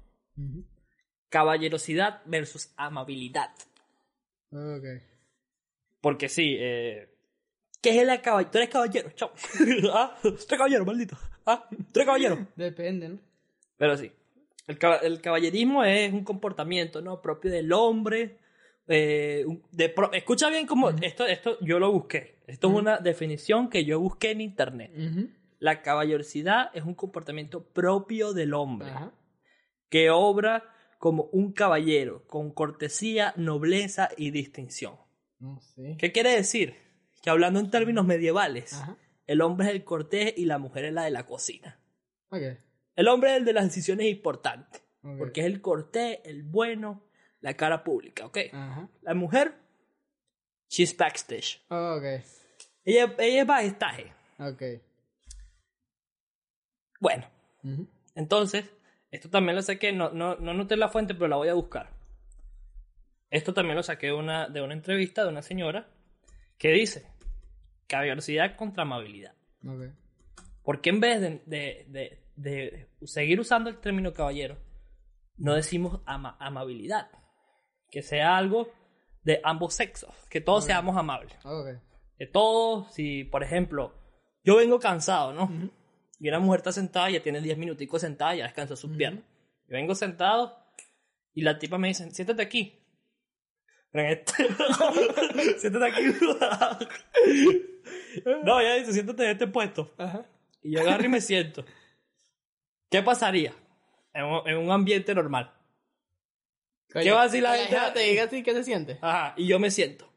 Caballerosidad versus amabilidad. Ok. Porque sí, eh... ¿Qué es el caballero? Tú eres caballero, chao. ¿Ah? Tú eres caballero, maldito. ¿Ah? Tú eres caballero. Depende, ¿no? Pero sí. El, caba- el caballerismo es un comportamiento, ¿no? Propio del hombre. eh, de Escucha bien cómo... Esto, esto yo lo busqué. Esto es una definición que yo busqué en internet. La caballerosidad es un comportamiento propio del hombre. Que obra como un caballero, con cortesía, nobleza y distinción. ¿Qué quiere decir? Que hablando en términos medievales, el hombre es el cortés y la mujer es la de la cocina. El hombre es el de las decisiones importantes, porque es el cortés, el bueno, la cara pública, ¿ok? La mujer, she's backstage. Ok. Ella, ella es backstage. Ok. Bueno. Entonces, esto también lo saqué, no, no, no noté la fuente, pero la voy a buscar. Esto también lo saqué de una, de una entrevista de una señora que dice caballerosidad contra amabilidad. Ok. ¿Por qué en vez de, de- de- de seguir usando el término caballero, no decimos ama- amabilidad? Que sea algo de ambos sexos, que todos seamos amables. Ok. Que todos, si por ejemplo, yo vengo cansado, ¿no? Y una mujer está sentada, ya tiene 10 minuticos sentada, ya descansó sus piernas. Yo vengo sentado y la tipa me dice, siéntate aquí. Este- siéntate aquí. no, ella dice, siéntate en este puesto. Ajá. Y yo agarro y me siento. ¿Qué pasaría en un, en un ambiente normal? ¿Qué va a decir la gente? te diga así, ¿qué se siente? Ajá, y yo me siento.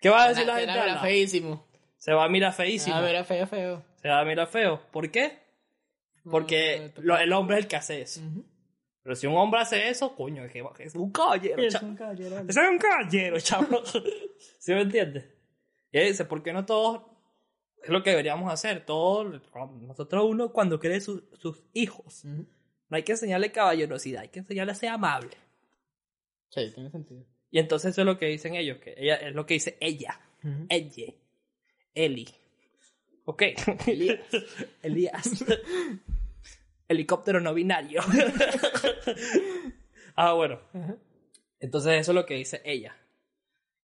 ¿Qué va a decir la gente? era al lado? feísimo. Se va a mirar feísimo. A ver, era feo, feo. Se va a mirar feo. ¿Por qué? Porque No, lo- el hombre es el que hace eso. Pero si un hombre hace eso, coño, es, que es un caballero, Es chavo. un caballero. Es un caballero, chavo. ¿Sí me entiendes? Y él dice, ¿por qué no todos? Es lo que deberíamos hacer. Todos, nosotros uno cuando cree sus- sus hijos. No hay que enseñarle caballerosidad, hay que enseñarle a ser amable. Sí, tiene sentido. Y entonces eso es lo que dicen ellos, que ella es lo que dice ella. Ujú. Ella. Eli. Ok. Elías. Elías. Helicóptero no binario. ah, bueno. Entonces eso es lo que dice ella.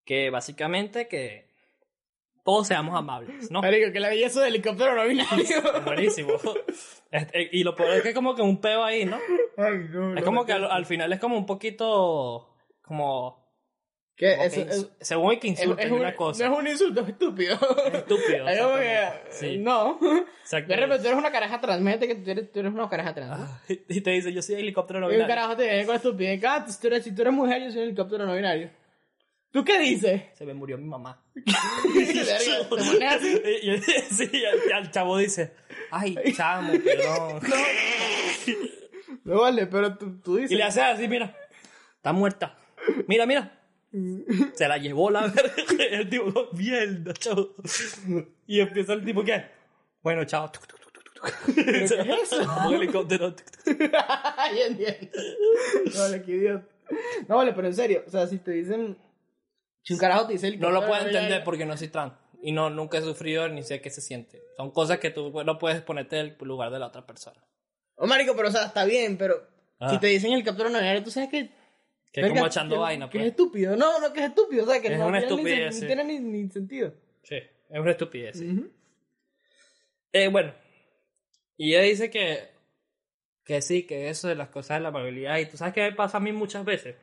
Que básicamente que todos seamos amables, ¿no? Marico, que la belleza del helicóptero no binario. Buenísimo. Este, y lo peor es que es como que un peo ahí, ¿no? Ay, no, Es no, como no. que al, al final es como un poquito como... ¿Qué? como Es, que es, según que es, insultan es una un, cosa. no es un insulto, es estúpido. Es estúpido, Es como que. Sí. No. Exacto. De repente tú eres una caraja trans. Imagínate que tú eres, tú eres una caraja trans. ¿no? Ah, Y te dice, yo soy helicóptero no y un binario. carajo te viene con estupidez. Ah, si tú eres, si tú eres mujer, yo soy un helicóptero no binario. ¿Tú qué dices? Se me murió mi mamá. Sí, y el, chavo dice, ay, chamo, perdón. No vale, pero tú, tú dices. Y le hace así, mira, está muerta. Mira, mira. Se la llevó la verga. El tipo, "No, mierda, chavo. Y empieza el tipo, ¿qué? Bueno, chao. Qué es eso? Un helicóptero. Ay, entiendo. No vale, qué idiota. No vale, pero en serio, o sea, si te dicen. Si un carajo te dice No helicóptero lo puedo entender porque no soy trans. Y no, nunca he sufrido ni sé qué se siente. Son cosas que tú no puedes ponerte en el lugar de la otra persona. Oh, marico, pero o sea, está bien, pero. Ah. Si te dicen helicóptero no binario, tú sabes que. Que es como echando que- vaina, Que pues. es estúpido. No, no, que es estúpido. O sea, que Es no una tiene ni sen- estupidez, sí. tiene ni, ni sentido. Sí, es una estupidez. sí. Eh, bueno, y ella dice que, que sí, que eso de las cosas de la amabilidad, y tú sabes que me pasa a mí muchas veces,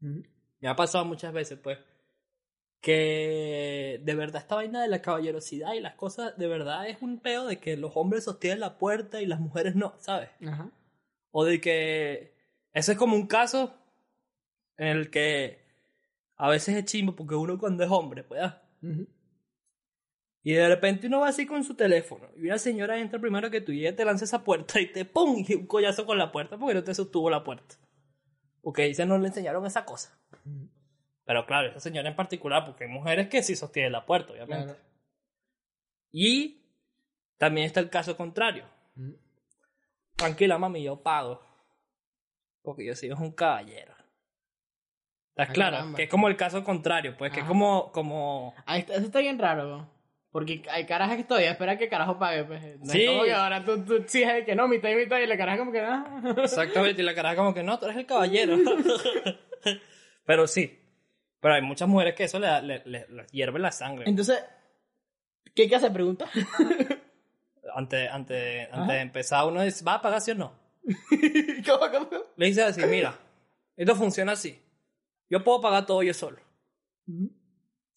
me ha pasado muchas veces, pues, que de verdad esta vaina de la caballerosidad y las cosas, de verdad es un peo de que los hombres sostienen la puerta y las mujeres no, ¿sabes? Ajá. O de que ese es como un caso en el que a veces es chimbo porque uno cuando es hombre, pues, ah. Y de repente uno va así con su teléfono y una señora entra primero que tú y ella te lanza esa puerta y te ¡pum! y un collazo con la puerta porque no te sostuvo la puerta. Porque dice no le enseñaron esa cosa. Pero claro, esa señora en particular, porque hay mujeres que sí sostienen la puerta, obviamente. Claro. Y También está el caso contrario. Tranquila, mami, yo pago. Porque yo soy un caballero. ¿Estás Ay, claro? caramba. Que es como el caso contrario, pues que es Ajá. como, como... Está- eso está bien raro, ¿no? Porque hay carajas que todavía espera que carajo pague, pues. No Sí. Es como que ahora tú, tú exiges que no, mitad y mitad, y la caraja como que ah. Exactamente, y la cara como que no, tú eres el caballero. Pero sí. Pero hay muchas mujeres que eso le, le, le- les hierve la sangre. Entonces, ¿qué hay que hacer? Pregunta. Antes, antes, antes de empezar, uno dice, ¿va a pagar sí o no? ¿Cómo, cómo? Le dice así, mira, esto funciona así. Yo puedo pagar todo yo solo.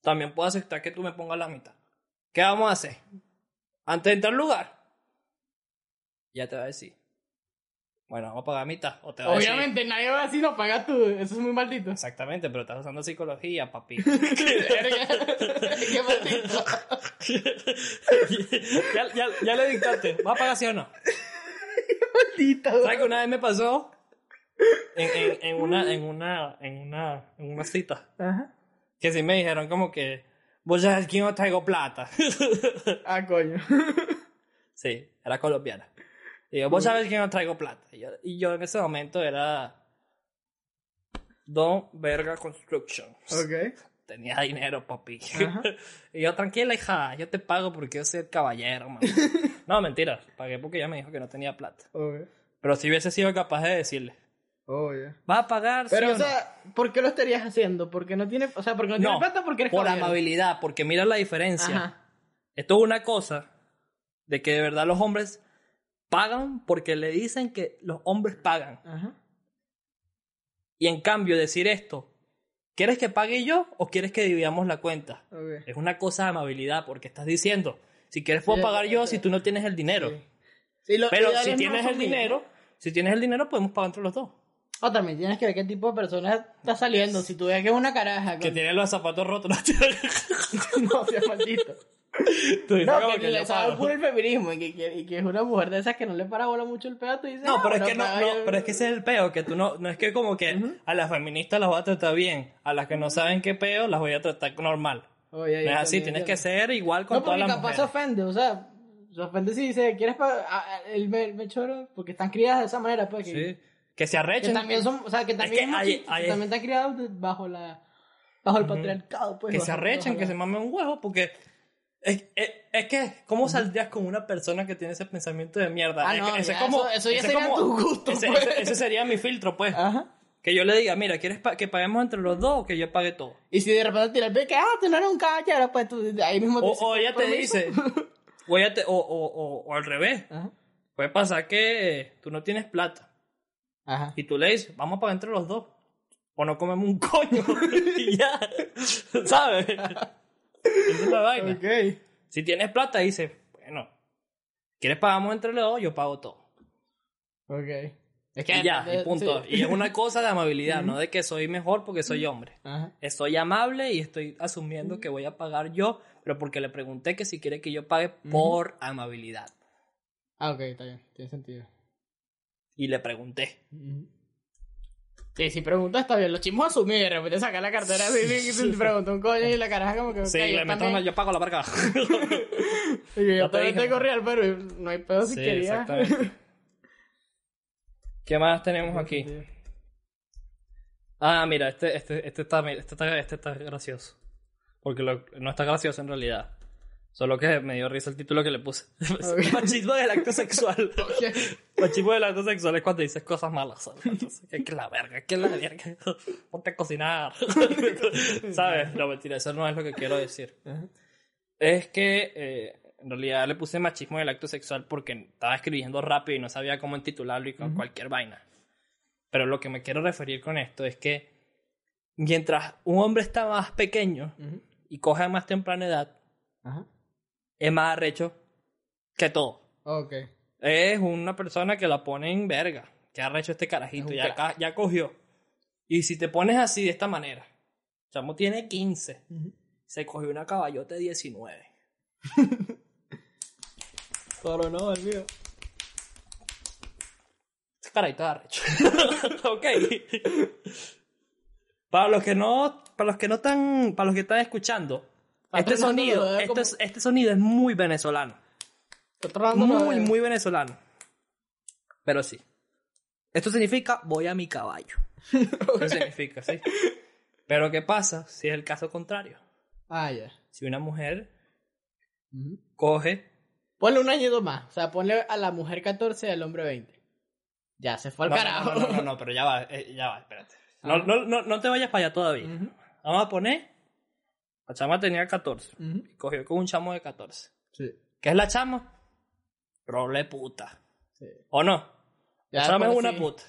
También puedo aceptar que tú me pongas la mitad. ¿Qué vamos a hacer? Antes de entrar al lugar, ya te va a decir. Bueno, vamos a pagar mitad. O te va a decir- Obviamente nadie va a decir no pagas tú, eso es muy maldito. Exactamente, pero estás usando psicología, papi. Qué maldito. ya, ya, ya le dictaste. ¿Vas a pagar sí o no? Maldito. ¿Sabes que una vez me pasó? En, en, en una, en una, en una, en una cita. Ajá. Que sí me dijeron como que, vos que yo no traigo plata. Ah, coño. sí, era colombiana. Yo, vos sabes que no traigo plata. Y yo, y yo en ese momento era Don Verga Construction. Ok. Tenía dinero, papi. Ajá. y yo, tranquila, hija, yo te pago porque yo soy el caballero, man. no, mentira, pagué porque ella me dijo que no tenía plata. Pero si hubiese sido capaz de decirle, Oh, yeah. ¿vas a pagar? sí Pero, o o no?" sea, ¿por qué lo estarías haciendo? Porque no tiene, o sea, porque no tiene no, plata, porque eres por caballero? amabilidad, porque mira la diferencia. Ajá. Esto es una cosa de que de verdad los hombres pagan porque le dicen que los hombres pagan. Ajá. Y en cambio decir esto, ¿quieres que pague yo o quieres que dividamos la cuenta? Es una cosa de amabilidad porque estás diciendo, si quieres puedo Sí, pagar yo si tú no tienes el dinero. Sí. Sí, lo Pero si tienes el dinero, si tienes el dinero podemos pagar entre los dos. O también tienes que ver qué tipo de persona está saliendo. Si tú ves que es una caraja. Que tiene los zapatos rotos. no, sea maldito. Tú dices, No, que, que le sabe puro el feminismo y que, que- y que es una mujer de esas que no le para bola mucho el pedo. Tú dices, No, "Ah, pero es que no, no, yo". pero es que ese es el peo, que tú no, no es que como que a las feministas las voy a tratar bien, a las que no saben qué peo las voy a tratar normal. Oye, No ya es así, tienes que ser igual con No, todas porque las capaz se mujeres. ofende, o sea, se ofende si dice, ¿quieres? Ah, ah, El me, me choro, porque están criadas de esa manera, pues. Que, Sí. Que se que arrechen. también son, o sea, que también, que es hay- machistas, hay- que también están criados bajo la, bajo el patriarcado, pues. que se arrechen, que se mamen un huevo, porque es, es, es que, ¿cómo saldrías con una persona que tiene ese pensamiento de mierda? Ah, no, ese ya, como, eso- eso ya ese sería como- tu gusto, Ese, pues. ese- sería mi filtro, pues. Ajá. Que yo le diga, mira, ¿quieres pa- que paguemos entre los dos o que yo pague todo? Y si de repente tira el pie que, ah, tú no eres un caballero, pues tú ahí mismo O, o ella te dice, o, ella te- o, o, o, o al revés. Ajá. Puede pasar que eh, tú no tienes plata Ajá. y tú le dices, vamos a pagar entre los dos. O no comemos un coño. y ya. ¿Sabes? Esa es la vaina. Ok. Si tienes plata, dices, bueno, ¿quieres pagamos entre los dos? Yo pago todo. Ok. Es Y ya, y punto. sí. Y es una cosa de amabilidad, no de que soy mejor porque soy hombre. Ajá. Estoy amable y estoy asumiendo que voy a pagar yo, pero porque le pregunté que si quiere que yo pague por amabilidad. Ah, ok, está bien, tiene sentido. Y le pregunté. Sí, si preguntas está bien. Los chismos asumir y de repente saca la cartera así y te pregunta un coño y la caraja como que. Sí, le yo meto una, yo pago la verga. y yo te también dije. tengo real, pero no hay pedo si Sí, quería. exactamente. ¿Qué más tenemos aquí? Ah, mira, este, este, este, está, este, está, este está gracioso. Porque lo- no está gracioso en realidad. Solo que me dio risa el título que le puse. Ok. Machismo del acto sexual. Ok. Machismo del acto sexual es cuando dices cosas malas. ¿sabes? Entonces, que que la verga, que la verga. Ponte a cocinar. ¿Sabes? No, mentira, eso no es lo que quiero decir. Es que eh, en realidad le puse machismo del acto sexual porque estaba escribiendo rápido y no sabía cómo intitularlo y con cualquier vaina. Pero lo que me quiero referir con esto es que mientras un hombre está más pequeño Ujú. y coge a más temprana edad, Ajá. Es más arrecho que todo. Ok. Es una persona que la pone en verga. Que arrecho este carajito. Es Ya, ca- ya cogió. Y si te pones así de esta manera, Chamo tiene 15. Se cogió una caballota de 19. Pero no, el mío. Ese carajito es arrecho. ok. Para los que no, para los que no están, para los que están escuchando, este sonido, veo este, es- este sonido es muy venezolano. Muy, muy venezolano. Pero sí. Esto significa voy a mi caballo. Eso significa, sí. Pero ¿qué pasa si es el caso contrario? Ah, ya. Si una mujer coge... Ponle un añito más. O sea, ponle a la mujer 14 y al hombre 20. Ya, se fue al No, carajo. no, no, no, no, pero ya va, eh, ya va, espérate. No, no, no, no te vayas para allá todavía. Vamos a poner... La chama tenía 14. Ujú. Y cogió con un chamo de 14. Sí. ¿Qué es la chama? Role puta. sí. ¿O no? La Ya, chama es una sí. puta.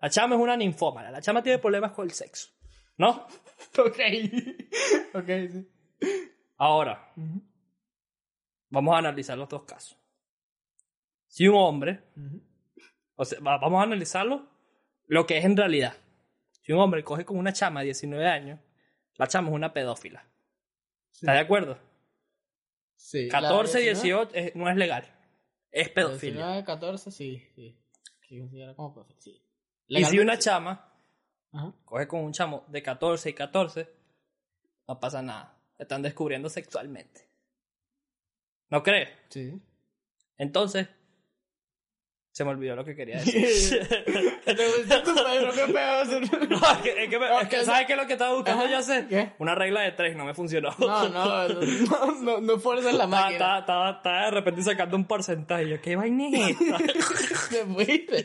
La chama es una ninfómana. La chama tiene problemas con el sexo. ¿No? Ok. ok, sí. Ahora, vamos a analizar los dos casos. Si un hombre, o sea, va- vamos a analizarlo lo que es en realidad. Si un hombre coge con una chama de 19 años, la chama es una pedófila. Sí. ¿Estás de acuerdo? Sí. la 14, 19, 18 es- no es legal. Es pedofilia. 19, 14, sí. Sí. Como pedofilia, sí. Y si una chama Ajá. coge con un chamo de 14 y 14, no pasa nada. Están descubriendo sexualmente. ¿No crees? Sí. Entonces, se me olvidó lo que quería decir. ¿Te gusta tu Pedro? ¿Qué pedo? No, es que, es que me- es que, Ok, ¿sabes qué es lo que estaba buscando Ajá, yo hacer? ¿qué? Una regla de tres, no me funcionó. No, no, no, no, no fuerces la máquina. estaba, estaba, estaba de repente sacando un porcentaje. Yo, ¿qué vaina es esta? Te fuiste.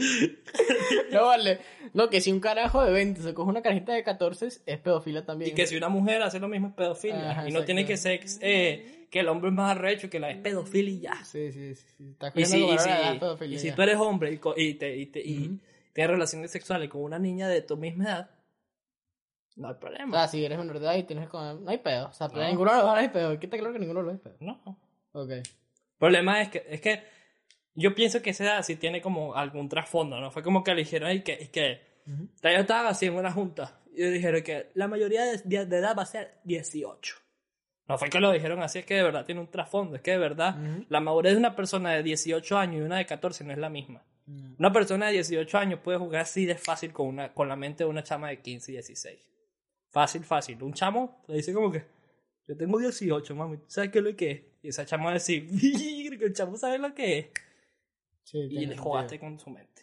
No vale. No, que si un carajo de 20 se coge una carajita de 14 es pedofilia también. y que si una mujer hace lo mismo es pedofilia. Ajá, y no tiene que ser eh, que el hombre es más arrecho, que la es pedofilia y ya. Sí, sí, sí. sí. Está Y si, y si, y si tú eres hombre y, y, te, y, te- y Ujú. tienes relaciones sexuales con una niña de tu misma edad, no hay O problema. sea, si eres menor de edad y tienes con... No hay pedo. O sea, No. ninguno de los dos hay pedo. Quita claro que ninguno de los dos hay pedo. No. Ok. El problema es que, es que yo pienso que esa edad sí tiene como algún trasfondo, ¿no? Fue como que le dijeron, y que, y que o sea, yo estaba así en una junta y dijeron que la mayoría de edad va a ser 18. No fue que lo dijeron así, es que de verdad tiene un trasfondo, es que de verdad la madurez de una persona de 18 años y una de 14 no es la misma. Mm. Una persona de 18 años puede jugar así de fácil con, una, con la mente de una chama de 15 y 16. Fácil, fácil. Un chamo le dice como que, yo tengo 18, mami, ¿tú ¿sabes qué es lo que es? Y esa chama va a decir, "Virga, el chamo sabe lo que es. Sí, Y le jugaste con su mente.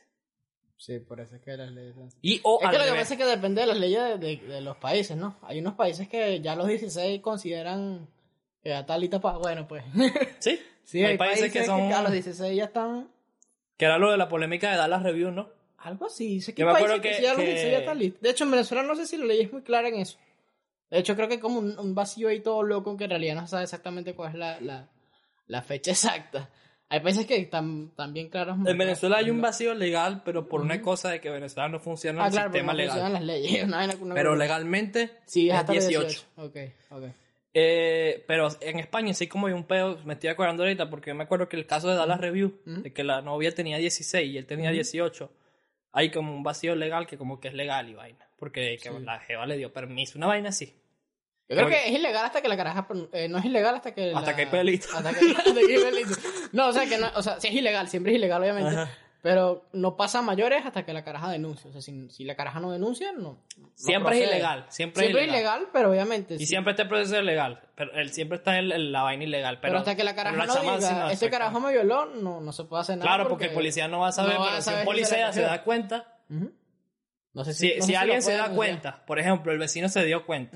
Sí, por eso es que las leyes. Y o Es que lo que pasa es que depende de las leyes de, de- de los países, ¿no? Hay unos países que ya los 16 consideran que ya tal y tapa. Bueno, pues. Sí, sí, hay, países, que son... a los 16 ya están. Que era lo de la polémica de Dallas Review, ¿no? Algo así. Sé que Yo hay me países acuerdo que, que- ya a los que- 16 ya están listos. De hecho, en Venezuela no sé si la ley es muy clara en eso. De hecho, creo que como un, un vacío ahí todo loco que en realidad no se sabe exactamente cuál es la, la, la fecha exacta. Hay países que están, bien claros. En Venezuela hay un vacío legal, pero por una cosa de que Venezuela no funciona Ah, el claro, sistema no legal. funcionan las leyes. Una vaina- una Pero legalmente Sí, es hasta los 18. 18. Ok, ok. Eh, pero en España sí como hay un pedo, me estoy acordando ahorita porque yo me acuerdo que el caso de Dallas Review, de que la novia tenía 16 y él tenía 18, hay como un vacío legal que como que es legal y vaina, porque que Sí. la jeva le dio permiso, una vaina así. Yo creo Porque- que es ilegal hasta que la caraja. eh, no es ilegal hasta que. Hasta la- que hay pelito. Hasta que, hasta que hay pelito. No, o sea, que no, o sea, sí es ilegal, siempre es ilegal, obviamente. Ajá. Pero no pasa a mayores hasta que la caraja denuncia. O sea, si, si la caraja no denuncia, no. no Siempre es ilegal, siempre, Siempre es ilegal. ilegal, pero obviamente. Y sí. siempre este proceso es legal, pero él siempre está en, en la vaina ilegal. Pero, Pero, hasta que la caraja no diga, no, exacto. carajo me violó, no, no se puede hacer nada. Claro, porque el policía no va a saber, no pero si un si policía se da cuenta. No sé si, no sé si alguien se da cuenta, por ejemplo, el vecino se dio cuenta.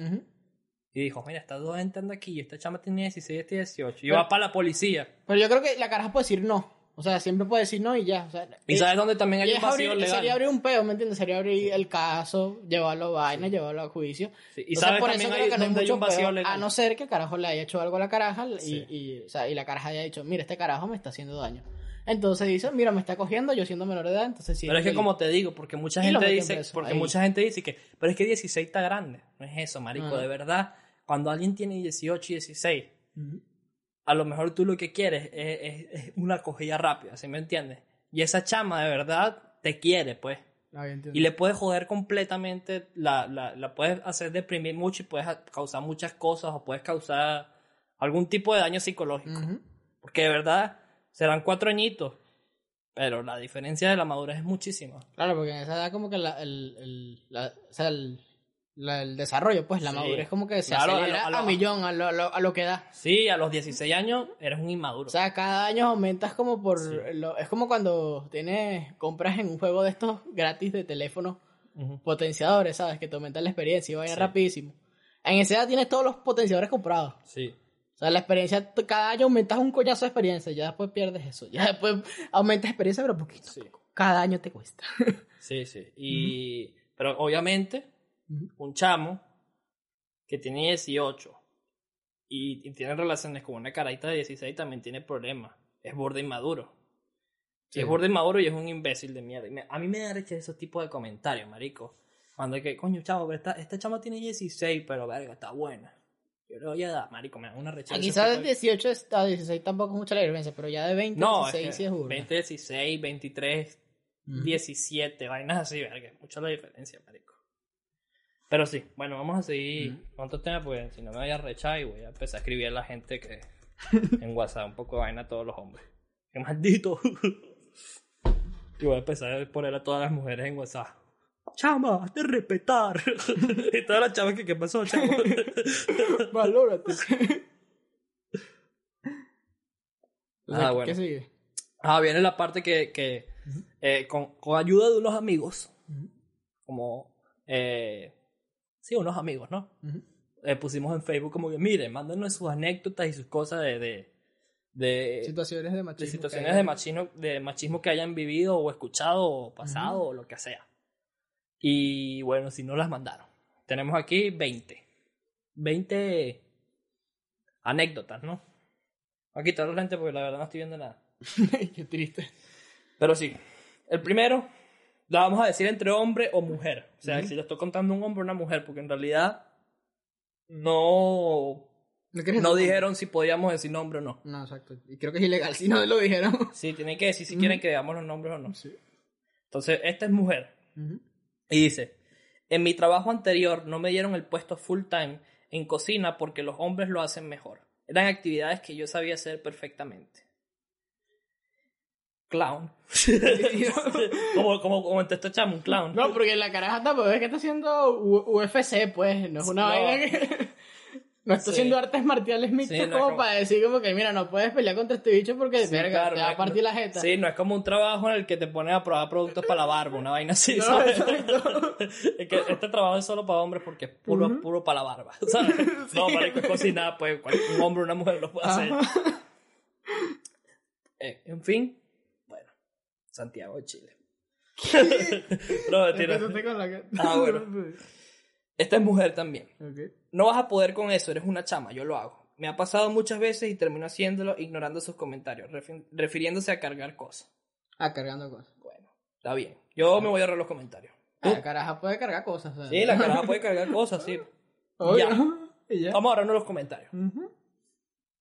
Y dijo, mira, estas dos entrando aquí y esta chama tiene 16, este 18, y Pero- va para la policía. Pero yo creo que la caraja puede decir no. O sea, siempre puede decir no y ya. O sea, ¿Y sabes dónde también hay un vacío abrir- legal? Sería abrir un peo, ¿me entiendes? Sería abrir el caso, llevarlo a vaina, llevarlo a juicio. Sí, Y Entonces, sabes por también eso hay, creo que no hay mucho un vacío peo, legal. A no ser que el carajo le haya hecho algo a la caraja y, Sí. y, o sea, y la caraja haya dicho, mira, este carajo me está haciendo daño. Entonces dice, mira, me está cogiendo, yo siendo menor de edad, entonces sí. Pero es que como te digo, porque mucha gente dice, preso, porque ahí. mucha gente dice que, pero es que 16 está grande. No es eso, marico, Ah. de verdad. Cuando alguien tiene 18 y 16, Ujú. a lo mejor tú lo que quieres es, es- es una cogida rápida, ¿sí me entiendes? Y esa chama de verdad te quiere, pues. Ah. Y le puedes joder completamente, la, la, la puedes hacer deprimir mucho y puedes causar muchas cosas o puedes causar algún tipo de daño psicológico. Porque de verdad serán cuatro añitos, pero la diferencia de la madurez es muchísima. Claro, porque en esa edad como que la, el, el, la, o sea, el- la- el desarrollo, pues la Sí. madurez como que se Claro, a lo- acelera a, lo- millón, a lo, a lo- a lo que da. Sí, a los 16 años eres un inmaduro. O sea, cada año aumentas como por... Sí. es como cuando tienes compras en un juego de estos gratis de teléfono potenciadores, ¿sabes? Que te aumentan la experiencia y vayan Sí. rapidísimo. En esa edad tienes todos los potenciadores comprados. Sí. O sea, la experiencia, cada año aumentas un coñazo de experiencia, ya después pierdes eso. Ya después aumentas experiencia, pero poquito. Sí. Cada año te cuesta. Sí, sí. Y, Pero obviamente, un chamo que tiene 18 y, y tiene relaciones con una carita de 16 también tiene problemas. Es borde inmaduro. Sí. Es borde inmaduro y es un imbécil de mierda. Me- a mí me da rechazo esos tipos de comentarios, marico. Cuando hay que, coño, chavo, pero esta, esta chama tiene 16, pero verga, está buena. Yo le voy a dar, marico, me da una ese sabes tipo de- 18 a 16 tampoco es mucha la diferencia, pero ya de 20 a No, 16 es sí que es burda. 20, 16, 23, Ujú. 17, vainas así, verga. Mucha la diferencia, marico. Pero sí, bueno, vamos a seguir con otro tema, porque si no me voy a rechar y voy a empezar a escribir a la gente que en WhatsApp un poco de vaina a todos los hombres. ¡Qué maldito! y voy a empezar a poner a todas las mujeres en WhatsApp. Chama, hazte respetar. y todas las chavas que, ¿qué pasó, chama? Valórate. Ah, ¿qué- bueno. ¿Qué sigue? Ah, viene la parte que, que eh, con, con ayuda de unos amigos, como, eh, sí, unos amigos, ¿no? Eh, pusimos en Facebook como que, miren, mándenos sus anécdotas y sus cosas de, de, de, Situaciones de de machismo. situaciones que de machismo, de machismo que hayan vivido o escuchado o pasado o lo que sea. Y bueno, si no las mandaron. Tenemos aquí 20. 20 anécdotas, ¿no? Voy a quitar los lentes porque la verdad no estoy viendo nada. Qué triste. Pero sí, el primero la vamos a decir entre hombre o mujer. O sea, si lo estoy contando un hombre o una mujer, porque en realidad no, ¿No, dijeron si podíamos decir nombre o no. No, exacto. Y creo que es ilegal si no lo dijeron. Sí, tienen que decir si quieren que veamos los nombres o no. Sí. Entonces, esta es mujer. Y dice, en mi trabajo anterior no me dieron el puesto full time en cocina porque los hombres lo hacen mejor. Eran actividades que yo sabía hacer perfectamente. Clown. como, como, como en texto chamo, un clown. No, porque la caraja está, pues es que está haciendo UFC, pues, no es una No. vaina que... No está Sí. haciendo artes marciales mixtas Sí, no es como, como- para decir como que, mira, no puedes pelear contra este bicho porque, Sí, verga, claro, te no va a es- partir la jeta. Sí, no es como un trabajo en el que te pones a probar productos para la barba, una vaina así, No, ¿sabes? es que este trabajo es solo para hombres porque es puro, puro para la barba, ¿sabes? No, para que cocinar, pues un hombre o una mujer lo puede hacer. Eh, en fin, bueno, Santiago de Chile. no, mentira. Ah, bueno. Esta es mujer también. No vas a poder con eso, eres una chama, yo lo hago. Me ha pasado muchas veces y termino haciéndolo ignorando sus comentarios, refi- refiriéndose a cargar cosas. Ah, cargando cosas. Bueno, está bien. Yo me voy a ahorrar los comentarios. Ah, la caraja puede cargar cosas. sea. Sí, la caraja puede cargar cosas, sí. Obvio. Ya. Y ya. Vamos a ahorrarnos los comentarios.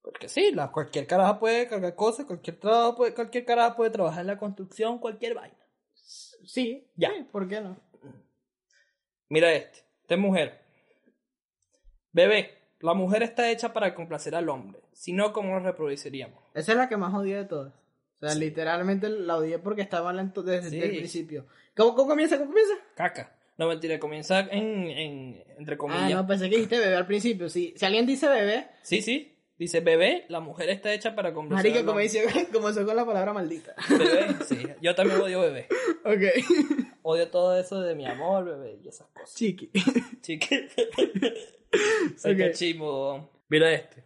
Porque sí, la, cualquier caraja puede cargar cosas, cualquier, trabajo puede, cualquier caraja puede trabajar en la construcción, cualquier vaina. Sí, Ya. sí, ¿por qué no? Mira este, es mujer. Bebé, la mujer está hecha para complacer al hombre, si no, ¿cómo nos reproduciríamos? Esa es la que más odié de todas. O sea, literalmente la odié porque estaba lento desde Sí. el principio. ¿Cómo, cómo comienza? ¿Cómo comienza? Caca. No, mentira, comienza en, en entre Ah, comillas. no, pensé que dijiste bebé al principio. Si, si alguien dice bebé, Sí, sí. Dice, bebé, la mujer está hecha para complacer marica, como dice, comenzó con la palabra maldita. Bebé, sí. Yo también odio bebé. ok. Odio todo eso de mi amor, bebé, y esas cosas. Chiqui. Chique. Soy Ok. cachimbo. Mira este.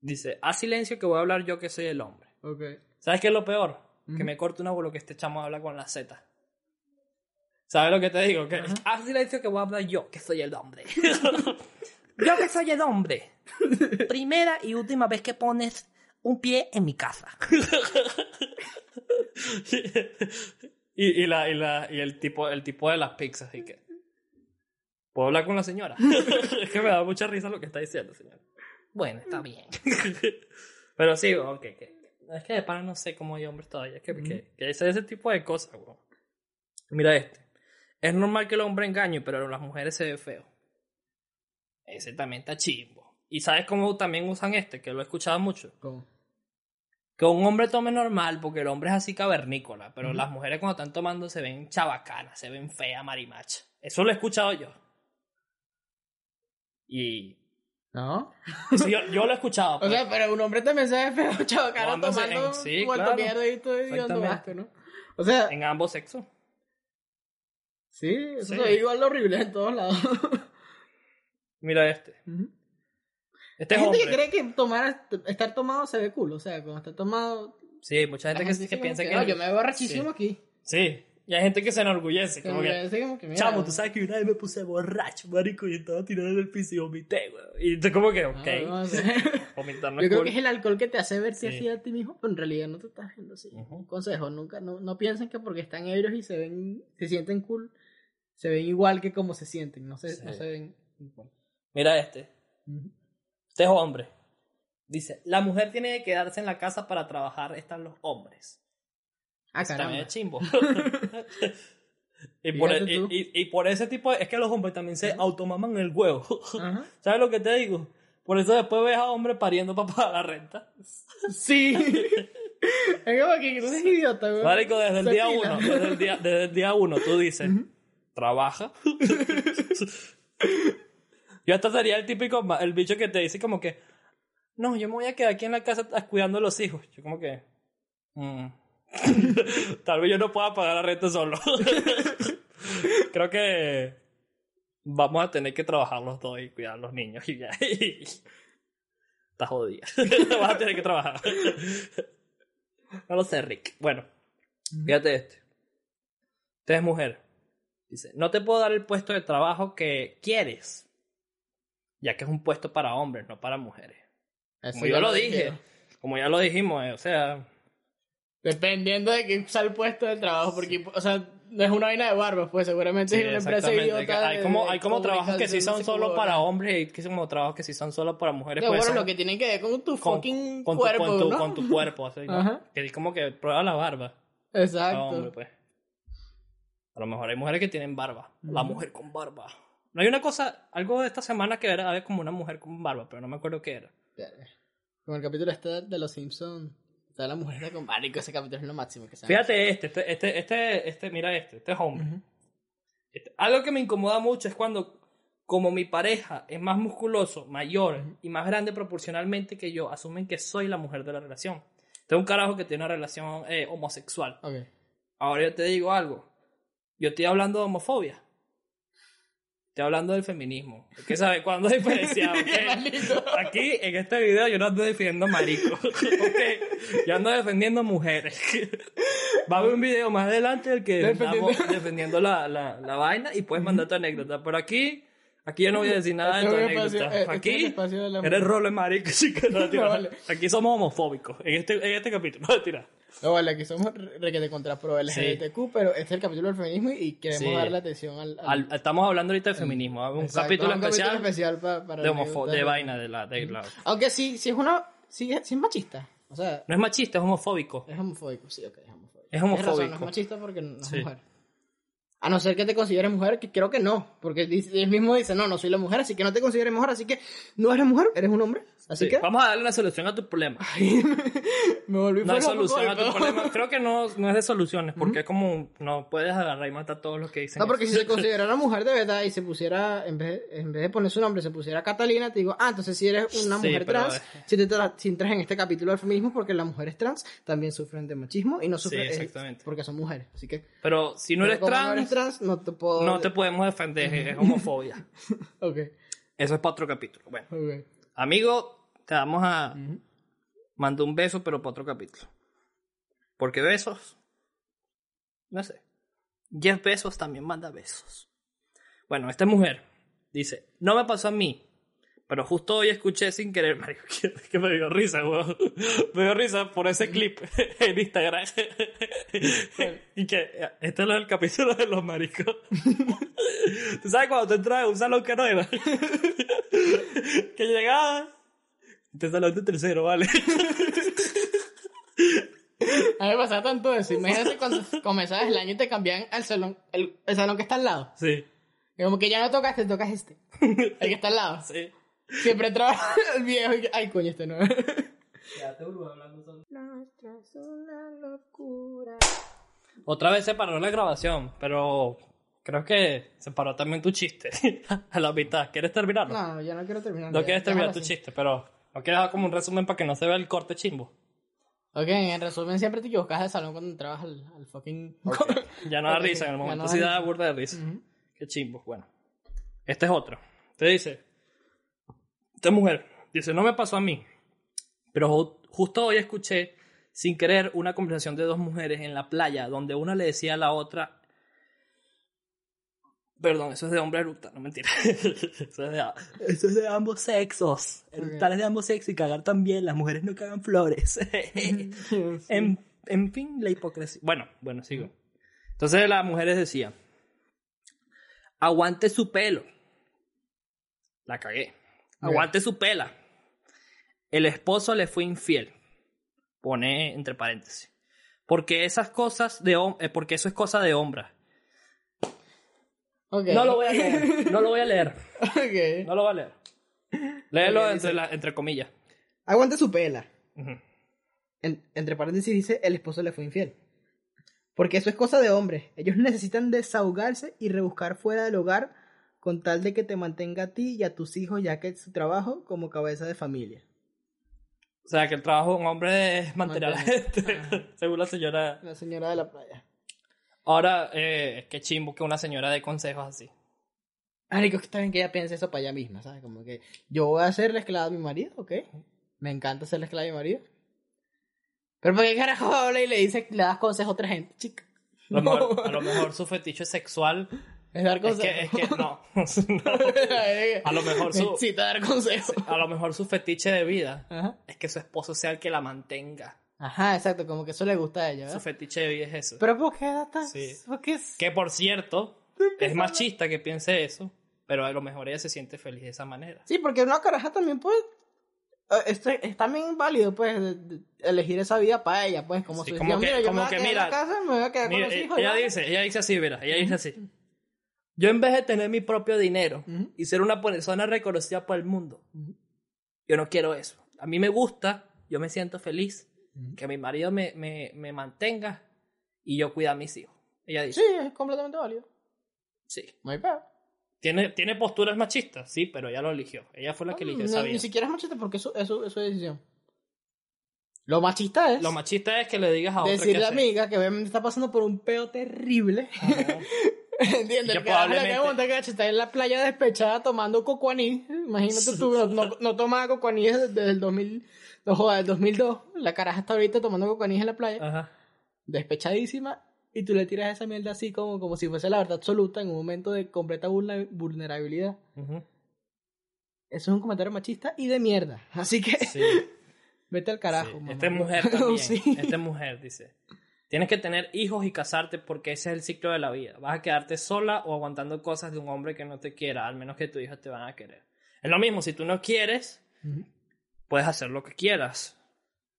Dice, haz silencio que voy a hablar yo que soy el hombre. ok. ¿Sabes qué es lo peor? Que me corte una bolo que este chamo habla con la Z. ¿Sabes lo que te digo? Que haz silencio que voy a hablar yo que soy el hombre. yo que soy el hombre. Primera y última vez que pones un pie en mi casa. y, y, la, y, la, y el, tipo, el tipo de las pizzas, así que... ¿Puedo hablar con la señora? es que me da mucha risa lo que está diciendo, señora. Bueno, está bien. Pero sí, ok, que, es que de pana no sé cómo hay hombres todavía. Es que, que, que ese, ese tipo de cosas, weón. Mira este. Es normal que el hombre engañe, pero las mujeres se ve feo. Ese también está chimbo. ¿Y sabes cómo también usan este? Que lo he escuchado mucho. ¿Cómo? Que un hombre tome normal, porque el hombre es así cavernícola, pero las mujeres cuando están tomando se ven chabacanas, se ven feas, marimacha. Eso lo he escuchado yo. Y ¿No? sí, yo, yo lo he escuchado. O pues. sea, pero un hombre también se ve feo, chavo, cara, andas en- tomando sí, claro. mierda y todo y ¿no? O sea, en ambos sexos. sí, eso Sí. se ve igual de horrible en todos lados. Mira este. Ujú. Este Hay gente hombre. que cree que tomar, estar tomado se ve cool, o sea, cuando está tomado... Sí, hay mucha gente que, gente que dice piensa que. "No, yo me veo rachísimo Sí. aquí. Sí. Y hay gente que se enorgullece. Como que, que, como que, mira, Chamo, tú sabes que una vez me puse borracho, marico, y estaba tirado en el piso y vomité, güey. Y tú como que, ok, no, no sé. vomitar no Yo creo cool. que es el alcohol que te hace verte Sí. así a ti mismo, pero en realidad no te estás viendo así. Ujú. Un consejo, nunca, no, no piensen que porque están ebrios y se ven, se sienten cool, se ven igual que como se sienten, no se, Sí. no se ven igual. Mira este. Ujú. Este es hombre. Dice, la mujer tiene que quedarse en la casa para trabajar, están los hombres. Ah, Eso también caramba. es chimbo. y, por, Fíjate y- tú. y- y por ese tipo, de- es que los hombres también se automaman el huevo. Ajá. ¿Sabes lo que te digo? Por eso después ves a hombres pariendo para pagar la renta. Sí. es como que tú eres idiota, güey. Marico, desde el día uno, desde el día, desde el día uno, tú dices, trabaja. Yo hasta sería el típico, el bicho que te dice como que, no, yo me voy a quedar aquí en la casa cuidando a los hijos. Yo como que, mm. tal vez yo no pueda pagar la renta solo. Creo que vamos a tener que trabajar los dos y cuidar a los niños y ya. Está jodida. Vas a tener que trabajar. No lo sé, Rick. Bueno, fíjate este. Usted es mujer. Dice, no te puedo dar el puesto de trabajo que quieres. Ya que es un puesto para hombres, no para mujeres. Eso Como yo lo dije. Como ya lo dijimos, eh, o sea... Dependiendo de quién sea el puesto de trabajo, porque, o sea, no es una vaina de barbas, pues seguramente sí, es una empresa idiota. hay de- como, hay como trabajos que sí son solo para hombres y hay que como trabajos que sí son solo para mujeres. No, pues, bueno, son lo que tienen que ver con tu con, fucking con tu, cuerpo, con tu, ¿no? con tu cuerpo. Así. Que es como que prueba la barba. Exacto. Hombre, pues. A lo mejor hay mujeres que tienen barba. La mujer con barba. No hay una cosa, algo de esta semana que era había como una mujer con barba, pero no me acuerdo qué era. Como el capítulo este de Los Simpsons. Está la mujer con Marico, ese capítulo es lo máximo que se Fíjate este, este, este, este, este, mira este, este es hombre. Este, Algo que me incomoda mucho es cuando, como mi pareja es más musculoso, mayor y más grande proporcionalmente que yo, asumen que soy la mujer de la relación. Tengo un carajo que tiene una relación eh, homosexual. Ok. Ahora yo te digo algo. Yo estoy hablando de homofobia. Estoy hablando del feminismo. Es que sabes cuándo maldito. Aquí en este video yo no ando defendiendo maricos. ¿ok? Yo ando defendiendo mujeres. Va a haber un video más adelante del que Defendiendo- estamos defendiendo la, la, la vaina y puedes mandar tu anécdota. Pero aquí, aquí yo no voy a decir nada de tu anécdota. Aquí eres rolo de marico. así que no, tira. No, vale. Aquí somos homofóbicos. En este, en este capítulo. No, tira. No, vale, aquí somos requete contra pro LGBTQ, pero este es el capítulo del feminismo y queremos Sí. darle atención al... al- Al- estamos hablando ahorita de feminismo. Un Exacto, capítulo un especial especial pa- para de vaina de la, de la- Aunque sí, sí es una... Sí, es- sí es machista. O sea, No es machista, es homofóbico. es homofóbico. Sí, ok, es homofóbico. Es razón, homofóbico. no es machista porque no es Sí. mujer. A no ser que te consideres mujer, que creo que no. Porque él mismo dice, no, no soy la mujer, así que no te consideres mujer, así que no eres mujer, eres un hombre. Así Sí, que... Vamos a darle una solución a tu problema. me volví No hay solución a tu todo. problema. Creo que no, no es de soluciones, porque es como no puedes agarrar y matar a todos los que dicen. No, porque eso. si se considerara mujer de verdad y se pusiera, en vez, en vez de poner su nombre, se pusiera Catalina, te digo, ah, entonces si eres una Sí, mujer trans, si, te tra- si entras en este capítulo del feminismo, porque las mujeres trans también sufren de machismo y no Sí, sufren eh, exactamente. porque son mujeres. Así que, Pero si no eres trans, no eres trans, no te puedo. no te podemos defender, es homofobia. Ok, Eso es para otro capítulo. Bueno, ok. Amigo, te vamos a Ujú. mandar un beso, pero para otro capítulo. Porque besos, no sé. Jeff Besos también manda besos. Bueno, esta mujer dice, no me pasó a mí, pero justo hoy escuché sin querer, marico, que, que me dio risa, weón. Me dio risa por ese clip en Instagram. y que este es el capítulo de los maricos. ¿Tú sabes cuando te entras a un salón que no era? que llegaba... Este salón de tercero, ¿vale? A mí me pasaba tanto eso. Imagínate cuando comenzabas el año y te cambiaban al salón, el, el salón que está al lado. sí, Y como que ya no tocas, te tocas este. El que está al lado. sí. Siempre entraba el viejo y que, ay, coño, este no. Nuestra es una locura. Otra vez se paró la grabación, pero creo que se paró también tu chiste a la mitad. ¿Quieres terminarlo? No, yo no quiero terminar. No quieres terminar tu así. chiste, pero no quieres dar como un resumen para que no se vea el corte chimbo. Ok, en resumen, siempre te equivocas de salón cuando entrabas al, al fucking. Ya no da risa en el momento, no sí da burda de risa. Qué chimbo. Bueno, este es otro. Te dice, esta mujer, dice, no me pasó a mí, pero ju- justo hoy escuché sin querer una conversación de dos mujeres en la playa donde una le decía a la otra, perdón, eso es de hombre eructa, no mentira, eso, es de, eso es de ambos sexos, eructar es de ambos sexos y cagar también, las mujeres no cagan flores. en, en fin, la hipocresía. Bueno, bueno, sigo. Entonces las mujeres decían, aguante su pelo. La cagué. Aguante su pela. El esposo le fue infiel. Pone entre paréntesis. Porque esas cosas de eh, porque eso es cosa de hombres. No lo voy a leer. No lo voy a leer. No lo voy a leer. Léelo entre, dice- la- entre comillas. Aguanta su pela. Ujú. En- entre paréntesis dice, el esposo le fue infiel. Porque eso es cosa de hombres. Ellos necesitan desahogarse y rebuscar fuera del hogar con tal de que te mantenga a ti y a tus hijos, ya que es su trabajo como cabeza de familia. O sea, que el trabajo de un hombre es mantener a la gente. Según la señora. La señora de la playa. Ahora, eh, qué chimbo que una señora dé consejos así. Marico, que está bien que ella piense eso para ella misma, ¿sabes? Como que yo voy a ser la esclava de mi marido, ¿ok? Me encanta ser la esclava de mi marido. Pero ¿por qué carajo habla y le dice, le das consejos a otra gente, chica? A lo, mejor, a lo mejor su fetiche sexual Es dar es consejos. que, es que no. No. A lo mejor su, Necesita dar consejos. a lo mejor su fetiche de vida Ajá. es que su esposo sea el que la mantenga. Ajá, exacto, como que eso le gusta a ella, Su ¿verdad? fetiche de vida es eso. Pero ¿por qué tan... Sí. ¿Por qué es- Que por cierto, es machista que piense eso, pero a lo mejor ella se siente feliz de esa manera. Sí, porque una caraja también puede... eh, esto es también válido, pues, elegir esa vida para ella, pues, como Sí, si como decía, que- mira, yo como me voy a que en la mira, casa, me voy a quedar Mira, con los eh, hijos. ella ya. dice, ella dice así, mira, ella dice así. Yo en vez de tener mi propio dinero Ujú. y ser una persona reconocida por el mundo, Ujú. yo no quiero eso. A mí me gusta, yo me siento feliz Que mi marido me, me, me mantenga y yo cuida a mis hijos. Ella dice, Sí, es completamente válido. sí. No hay peor. ¿Tiene, ¿Tiene posturas machistas? Sí, pero ella lo eligió. Ella fue la que eligió No, esa ni vida. siquiera es machista porque eso, eso, eso es decisión. Lo machista es Lo machista es que le digas a otra decirle que a la amiga que obviamente está pasando por un peo terrible. Que ¿Entiendes? Le probablemente- que está en la playa despechada tomando cocuaní. Imagínate tú, no, no, tomaba cocuaní desde, desde el 2000, no joda, del 2002. La caraja está ahorita tomando cocuaní en la playa, Ajá. despechadísima. Y tú le tiras esa mierda así como, como si fuese la verdad absoluta en un momento de completa vulnerabilidad. Eso es un comentario machista y de mierda. Así que Sí. vete al carajo. Sí. Esta es mujer también. Sí. Esta es mujer, dice. Tienes que tener hijos y casarte porque ese es el ciclo de la vida. Vas a quedarte sola o aguantando cosas de un hombre que no te quiera, al menos que tus hijos te van a querer. Es lo mismo, si tú no quieres. Puedes hacer lo que quieras.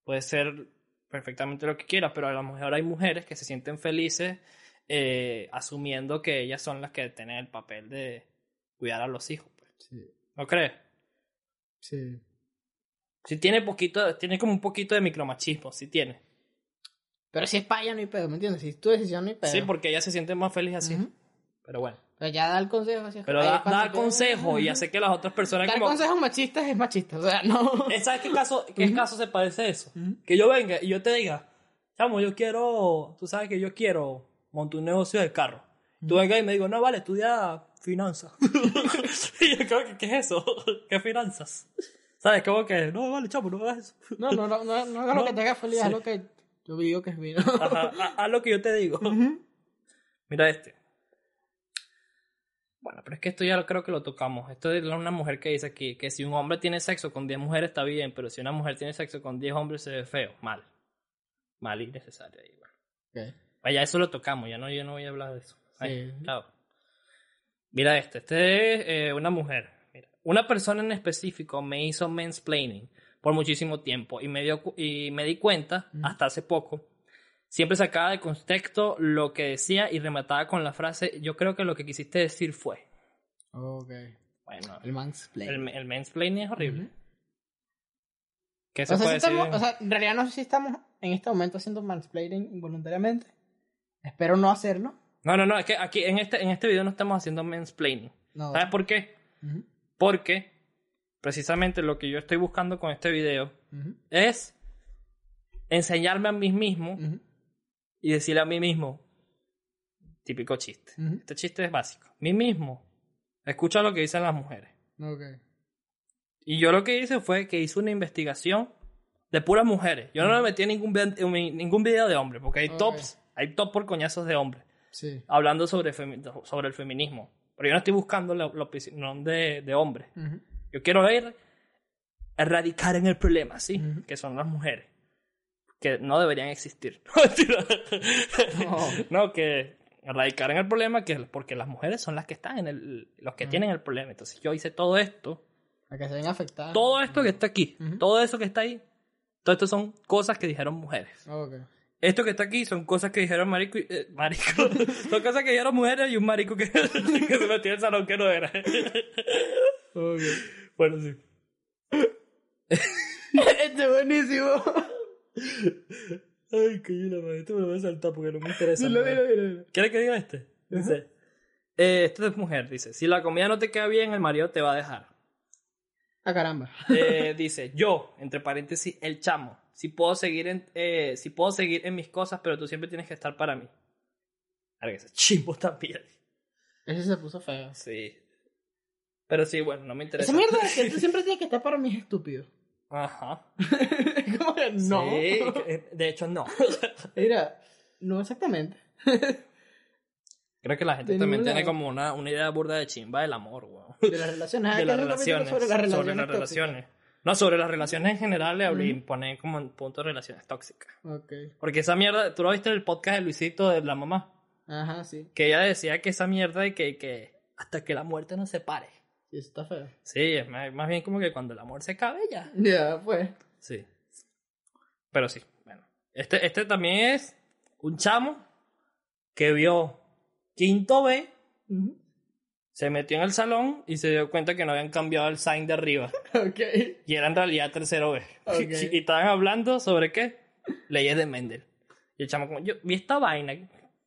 Puedes ser perfectamente lo que quieras, pero a lo mejor hay mujeres que se sienten felices eh, asumiendo que ellas son las que tienen el papel de cuidar a los hijos. pues. Sí. ¿No crees? Sí. Si tiene poquito, tiene como un poquito de micromachismo, si tiene. Pero si es para ella, no hay pedo, ¿me entiendes? Si es tu decisión, no hay pedo. Sí, porque ella se siente más feliz así. Pero bueno. Pero ya da el consejo. Así, Pero da, da tú- consejo y hace que las otras personas Dar como... consejos machistas es machista, o sea, no. Eh, ¿Sabes qué caso, qué caso se parece a eso? Que yo venga y yo te diga, chamo, yo quiero, tú sabes que yo quiero montar un negocio de carro. Tú vengas y me digo, no, vale, estudia finanzas. y yo creo que, ¿qué es eso? ¿Qué finanzas? ¿Sabes? Como que, no, vale, chamo, no hagas eso. No, no, no, no, no hagas lo que te haga feliz, sí. haz lo que yo digo que es bien. Ajá, haz lo que yo te digo. Mira este. Bueno, pero es que esto ya lo creo que lo tocamos. Esto es una mujer que dice aquí que si un hombre tiene sexo con 10 mujeres está bien, pero si una mujer tiene sexo con 10 hombres se ve feo. Mal. Mal y necesario. ahí, bueno. Vaya, eso lo tocamos, ya no, yo no voy a hablar de eso. Sí. chao. Mira este, este es eh, una mujer. Mira, una persona en específico me hizo mansplaining por muchísimo tiempo y me, dio, y me di cuenta, hasta hace poco, siempre sacaba de contexto lo que decía y remataba con la frase, yo creo que lo que quisiste decir fue. Ok. Bueno, El mansplain. el, el mansplaining es horrible. ¿Qué se O sea, puede si estamos, decir? o sea, en realidad no sé si estamos en este momento haciendo mansplaining involuntariamente. Espero no hacerlo. No, no, no, es que aquí en este, en este video no estamos haciendo mansplaining. No. ¿Sabes por qué? Porque precisamente lo que yo estoy buscando con este video es enseñarme a mí mismo y decirle a mí mismo, típico chiste. Este chiste es básico. Mí mismo, escucha lo que dicen las mujeres. Y yo lo que hice fue que hice una investigación de puras mujeres. Yo no me metí en ningún, ningún video de hombres, porque hay tops, hay top por coñazos de hombres, Sí. hablando sobre, sobre el feminismo. Pero yo no estoy buscando la, la opinión de, de hombres. Yo quiero ir erradicar en el problema, ¿sí? Que son las mujeres. Que no deberían existir. Mentira. no, que erradicar en el problema que porque las mujeres son las que están en el los que tienen el problema. Entonces yo hice todo esto, A que se ven afectadas. todo esto que está aquí, todo eso que está ahí, todo esto son cosas que dijeron mujeres. Ok. Esto que está aquí son cosas que dijeron marico y, eh, marico. son cosas que dijeron mujeres y un marico que, que se metió en el salón que no era. Ok. bueno, sí. este es buenísimo. Ay, coño, la madre, esto me lo voy a saltar porque no me interesa. Dilo. ¿Quieres que diga este? Dice, eh, esto es mujer, dice, si la comida no te queda bien, el marido te va a dejar. Ah, caramba. Eh, dice, yo, entre paréntesis, el chamo, si puedo seguir en, eh, si puedo seguir en mis cosas, pero tú siempre tienes que estar para mí. Ahora ese chimbo también. Ese se puso feo. Sí. Pero sí, bueno, no me interesa. Esa mierda de que tú siempre tienes que estar para mí es estúpido. Ajá. ¿Cómo que no? Sí, de hecho no. Mira, no exactamente. Creo que la gente De también tiene lado. como una, una idea burda de chimba del amor, weón. De las relaciones. De las relaciones. Sobre las relaciones. Sobre las tóxicas. relaciones. No, sobre las relaciones en general le hablé y pone como en punto de relaciones tóxicas. Ok. Porque esa mierda, tú lo viste en el podcast de Luisito de la mamá, Ajá, sí. que ella decía que esa mierda de que, que hasta que la muerte nos separe. Eso está feo. Sí, es más, más bien como que cuando el amor se acabe ya. Ya, pues. Sí. Pero sí, bueno. Este, este también es un chamo que vio quinto B, Ujú. se metió en el salón y se dio cuenta que no habían cambiado el sign de arriba. Ok. Y era en realidad tercero B. Ok. Y estaban hablando sobre qué? Leyes de Mendel. Y el chamo como, yo vi esta vaina.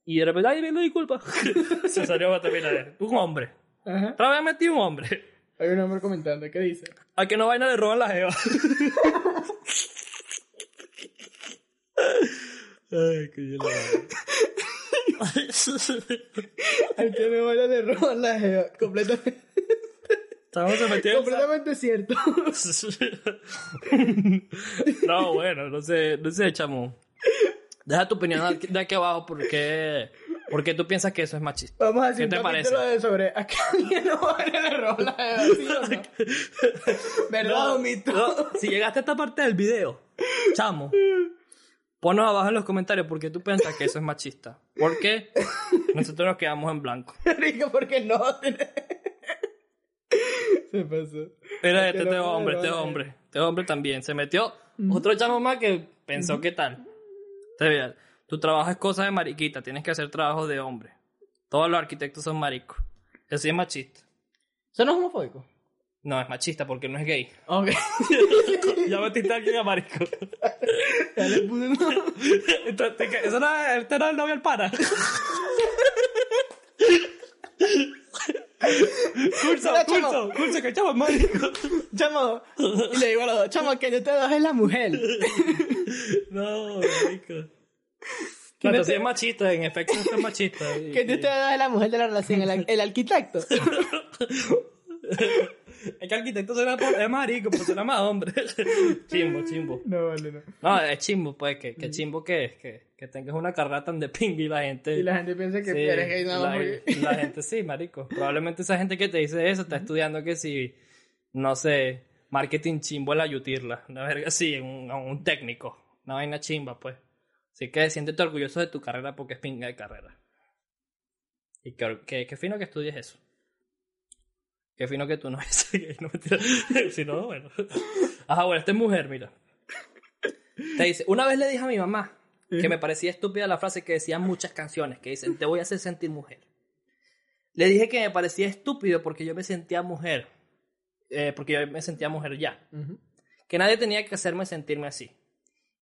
Y de repente, ay, me disculpa. se salió a terminar. Un hombre. Ajá. Otra vez metí un hombre. Hay un hombre comentando. ¿Qué dice? A que no vaina le roban la jeva. ay, que yo Al que me vaya de robar la jeva. Completamente, Estamos el completamente cierto. no, bueno, no sé, no sé, chamo. Deja tu opinión de aquí abajo porque, porque tú piensas que eso es machista. Vamos a hacer ¿Qué te un parece? de sobre a que alguien no robar la jeva. ¿sí o no? ¿Verdad o mito? No, si llegaste a esta parte del video, chamo, ponnos abajo en los comentarios porque tú piensas que eso es machista. Porque nosotros nos quedamos en blanco. Rico, porque no. Se pasó. Que este, este no hombre, este hombre, este hombre también. Se metió otro chamo más que pensó qué tal. Te vea, Tu trabajo es cosa de mariquita, tienes que hacer trabajo de hombre. Todos los arquitectos son maricos. Eso sí es machista. ¿Eso no es homofóbico? No, es machista porque no es gay. Ok. ya metiste a alguien a marico. ya le puse un... Entonces. ¿Eso no es, este no es el novio del pana? Curso, Mira, curso, chamo. curso, que chavo es marico. Chamo. Y le digo a los dos, chamo, que de ustedes dos es la mujer. No, marico. Claro, sí es machista, en efecto es machista. Que de ustedes dos es la mujer de la relación, el, el arquitecto. Es que arquitecto será por- es marico, pues será más hombre. chimbo, chimbo. No, vale, no. No, es chimbo, pues, que, que chimbo que es, que, que tengas una carrera tan de ping y la gente... Y la gente piensa que Sí, eres gay nada más la, la gente sí, marico. Probablemente esa gente que te dice eso está estudiando que si, no sé, marketing chimbo en la yutirla. Una verga así, un técnico. Una vaina chimba, pues. Así que siéntete orgulloso de tu carrera porque es pinga de carrera. Y que, que, que fino que estudies eso. Qué fino que tú no eres gay, no mentira. si no, bueno. Ajá, bueno, esta es mujer, mira. Te dice, una vez le dije a mi mamá que me parecía estúpida la frase que decían muchas canciones, que dicen, te voy a hacer sentir mujer. Le dije que me parecía estúpido porque yo me sentía mujer, eh, porque yo me sentía mujer ya, que nadie tenía que hacerme sentirme así.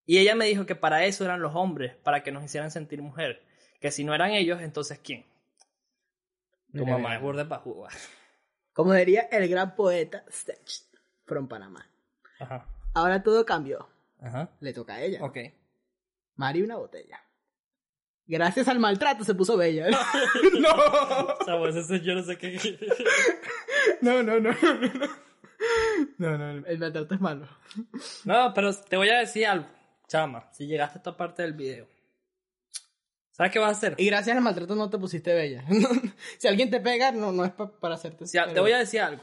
Y ella me dijo que para eso eran los hombres, para que nos hicieran sentir mujer, Que si no eran ellos, entonces ¿quién? Tu Mira, mamá mira. es burda para jugar. Como diría el gran poeta Stretch from Panamá. Ajá. Ahora todo cambió. Ajá. Le toca a ella. Ok. Mari una botella. Gracias al maltrato se puso bella. no. O sea, pues eso yo no sé qué. No, no, no, no, no. No, no, el maltrato es malo. No, pero te voy a decir algo. Chama, si llegaste a esta parte del video. ¿Sabes qué vas a hacer? Y gracias al maltrato no te pusiste bella. si alguien te pega, no, no es pa- para hacerte. Si te voy a decir algo.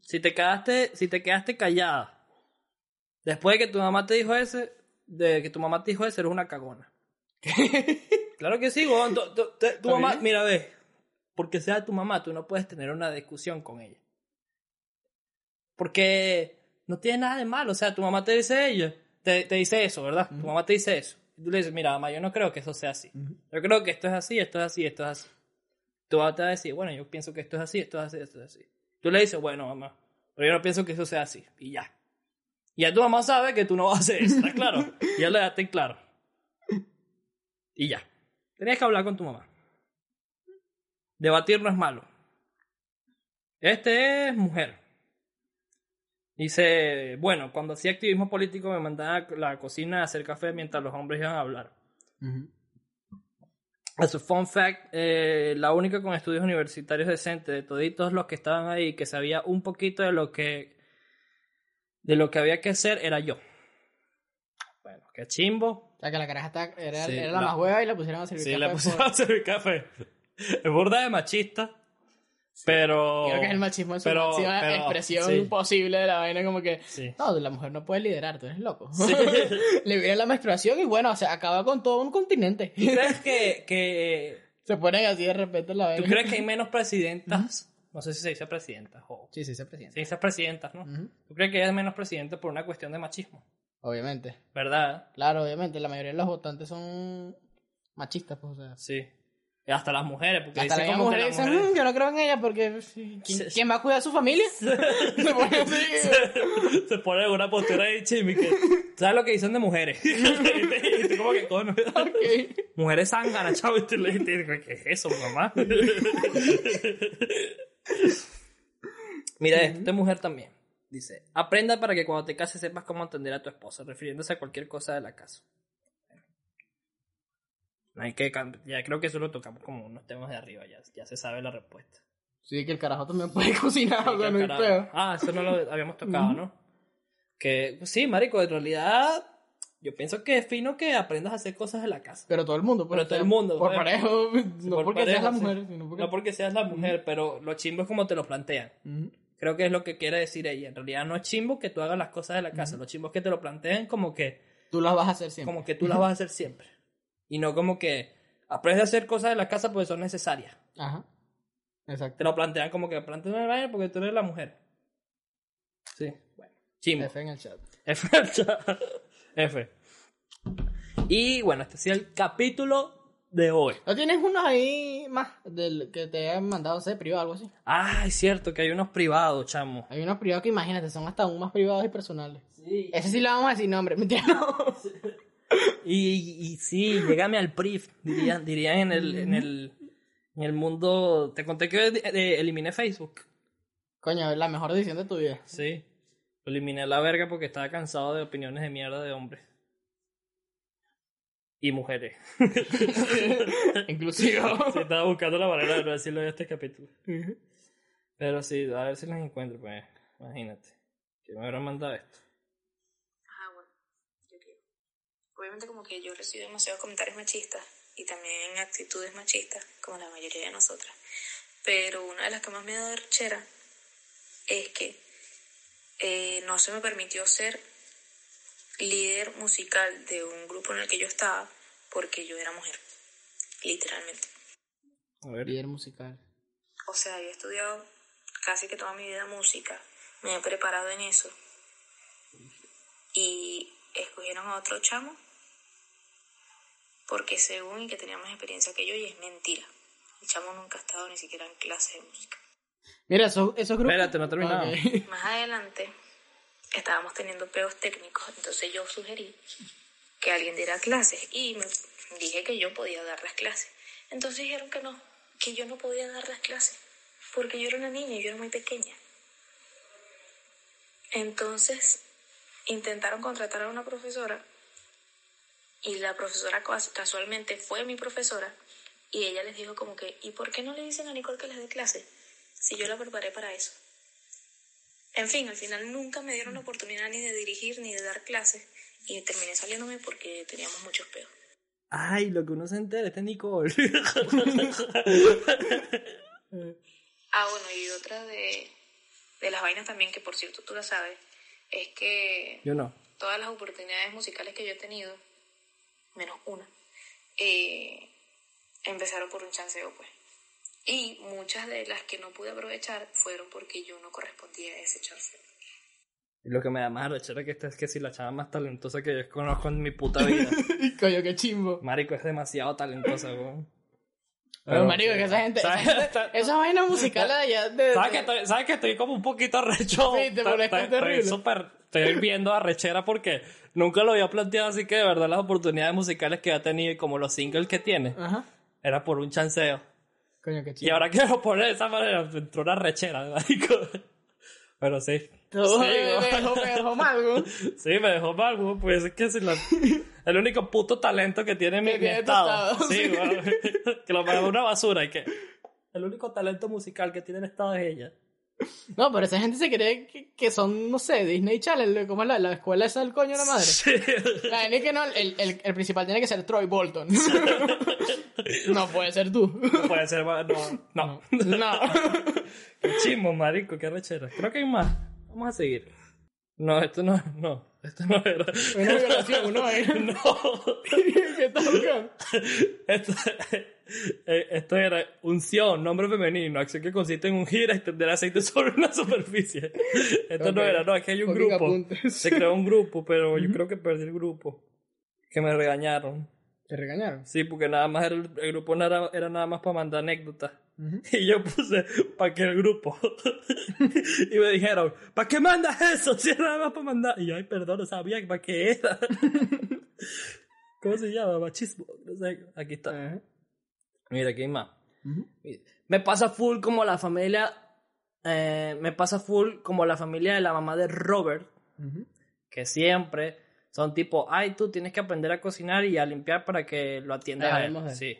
Si te quedaste, si te quedaste callada, después de que tu mamá te dijo ese, de que tu mamá te dijo ese, eres una cagona. claro que sí, weón. Tu, tu- te- tu ¿Está mamá, bien? mira, ve, porque sea tu mamá, tú no puedes tener una discusión con ella. Porque no tiene nada de malo. O sea, tu mamá te dice ella, te, te dice eso, ¿verdad? Tu mamá te dice eso. Y tú le dices, mira, mamá, yo no creo que eso sea así. Yo creo que esto es así, esto es así, esto es así. Tú vas a decir, bueno, yo pienso que esto es así, esto es así, esto es así. Tú le dices, bueno, mamá, pero yo no pienso que eso sea así. Y ya. Y ya tu mamá sabe que tú no vas a hacer eso, ¿está claro? Y ya le daste en claro. Y ya. Tenías que hablar con tu mamá. Debatir no es malo. Este es mujer. Dice, bueno, cuando hacía activismo político me mandaba a la cocina a hacer café mientras los hombres iban a hablar. Ujú. As a fun fact, eh, la única con estudios universitarios decentes de toditos los que estaban ahí que sabía un poquito de lo que de lo que había que hacer era yo. Bueno, qué chimbo. O sea, que la caraja está, era, Sí, era la la- más hueva y la pusieron a servir Sí, café le por- pusieron a servir café. Es burda de machista, pero Creo que es el machismo en su pero- máxima pero- expresión sí. posible de la vaina, como que. Sí. No, la mujer no puede liderar, tú eres loco. Sí. Le viene la menstruación y bueno, o sea, acaba con todo un continente. ¿Tú crees que, que Se ponen así de repente la vaina. tú crees que hay menos presidentas? No sé si se dice presidentas o Sí, se presidente. se dice presidentas, ¿no? ¿Tú crees que hay menos presidentes por una cuestión de machismo? Obviamente. ¿Verdad? Claro, obviamente. La mayoría de los votantes son machistas, pues, o sea. Sí. Hasta las mujeres, porque Hasta dicen como que mujeres las dicen, mujeres... "Mm, yo no creo en ella porque ¿quién, va a cuidar a su familia? Se pone así. se, se pone en una postura de chimi que... ¿Sabes lo que dicen de mujeres? y tú como que. Ok. Mujeres zánganas, chavo. Y tú le dices, ¿qué es eso, mamá? Mira esto, esta mujer también. Dice, aprenda para que cuando te cases sepas cómo atender a tu esposa, refiriéndose a cualquier cosa de la casa. No hay que ya creo que eso lo tocamos como unos temas de arriba, ya, ya se sabe la respuesta. Sí, que el carajo también puede cocinar, Sí, o sea, que no hay carajo. pedo. Ah, eso no lo habíamos tocado, ¿no? Que pues sí, marico, en realidad yo pienso que es fino que aprendas a hacer cosas en la casa. Pero todo el mundo, pues, Pero todo el mundo, Por pues. parejo, no Por porque seas la sí. mujer, sino porque. No porque seas la mujer, pero lo chimbo es como te lo plantean. Creo que es lo que quiere decir ella. En realidad no es chimbo que tú hagas las cosas de la casa, lo chimbo es que te lo planteen como que, Tú las vas a hacer siempre. como que tú las vas a hacer siempre. Y no como que aprendes a hacer cosas de la casa porque son necesarias. Ajá. Exacto. Te lo plantean como que plantean una vaina porque tú eres la mujer. Sí, bueno. Chimbo. F en el chat. F. F. Y bueno, este ha sido el capítulo de hoy. ¿No tienes unos ahí más del que te han mandado, no sé, privado algo así? Ah, es cierto que hay unos privados, chamo. Hay unos privados que imagínate, son hasta aún más privados y personales. Sí. Ese sí le vamos a decir nombre, mentira. No. Y, y sí, llégame al PRIF, dirían, dirían en el, en el, en el mundo. Te conté que eh, eliminé Facebook. Coño, la mejor decisión de tu vida. Sí. Lo eliminé a la verga porque estaba cansado de opiniones de mierda de hombres. Y mujeres. Inclusive. Sí, estaba buscando la manera de no decirlo en este capítulo. Pero sí, a ver si las encuentro, pues. Imagínate. Que me habrán mandado esto. Ajá, bueno, yo quiero. Obviamente como que yo recibo demasiados comentarios machistas y también actitudes machistas, como la mayoría de nosotras. Pero una de las que más me da rechera es que eh, no se me permitió ser líder musical de un grupo en el que yo estaba porque yo era mujer, literalmente. A ver. Líder musical. O sea, yo he estudiado casi que toda mi vida música, me he preparado en eso. Y escogieron a otro chamo porque según que tenía más experiencia que yo y es mentira. El chamo nunca ha estado ni siquiera en clase de música. Mira, esos, esos grupos. Espérate, no he terminado. Ok. Más adelante estábamos teniendo peos técnicos, entonces yo sugerí que alguien diera clases y me dije que yo podía dar las clases. Entonces dijeron que no, que yo no podía dar las clases, porque yo era una niña y yo era muy pequeña. Entonces intentaron contratar a una profesora y la profesora cas- casualmente fue mi profesora y ella les dijo como que, ¿y por qué no le dicen a Nicole que les dé clase? Si yo la preparé para eso. En fin, al final nunca me dieron la oportunidad ni de dirigir ni de dar clases y terminé saliéndome porque teníamos muchos peos. Ay, lo que uno se entera, este es Nicole. Ah, bueno, y otra de, de las vainas también, que por cierto tú la sabes, es que Yo no. todas las oportunidades musicales que yo he tenido, menos una, eh, empezaron por un chanceo, pues. Y muchas de las que no pude aprovechar fueron porque yo no correspondía a ese chanceo. Y Lo que me da más rechera que esta es que si la chava más talentosa que yo conozco en mi puta vida. Coño, qué chimbo. Marico es demasiado talentosa, weón. Pero, marico, que esa gente, esa, ¿Sabes? gente- esa vaina musical de allá de... ¿Sabes que, de- estoy, ¿Sabes que estoy como un poquito arrecho? Sí, te molesta terrible. súper- Estoy viendo arrechera porque nunca lo había planteado así que de verdad las oportunidades musicales que ha tenido y como los singles que tiene Ajá. era por un chanceo. Coño, qué Y chido. ahora que lo pone de esa manera, entró una rechera, marico. Pero sí. Todo sí, me, dejó, me dejó mal, güey. Sí, me dejó mal, weón. Pues es que si la- el único puto talento que tiene mi, mi estado. estado, Sí. Que lo mandó una basura y que. El único talento musical que tiene el estado es ella. No, pero esa gente se cree que, que son, no sé, Disney Channel, como es la, la escuela esa del coño de la madre. Sí. La es que no, el, el, el principal tiene que ser Troy Bolton. no puede ser tú. No puede ser. No. No. No. Qué chismo, marico, qué rechera. Creo que hay más. Vamos a seguir. No, esto no. No. Esto no era. Una violación, ¿no? No. ¿Qué buscando? Esto, eh, esto era unción, nombre femenino, acción que consiste en ungir, extender aceite sobre una superficie. Esto no era, no, es que hay un grupo. Se creó un grupo, pero yo creo que perdí el grupo. Que me regañaron. Te regañaron. Sí, porque nada más el, el grupo era, era nada más para mandar anécdotas. Y yo puse, ¿para qué el grupo? y me dijeron, ¿para qué mandas eso? Si era nada más para mandar. Y yo, ay, perdón, no sabía para qué era. ¿Cómo se llama? Machismo. No sé, aquí está. Mira, aquí hay más. Me pasa full como la familia. eh, me pasa full como la familia de la mamá de Robert. Que siempre son tipo, ay, tú tienes que aprender a cocinar y a limpiar para que lo atiendas Ah, a él. Sí.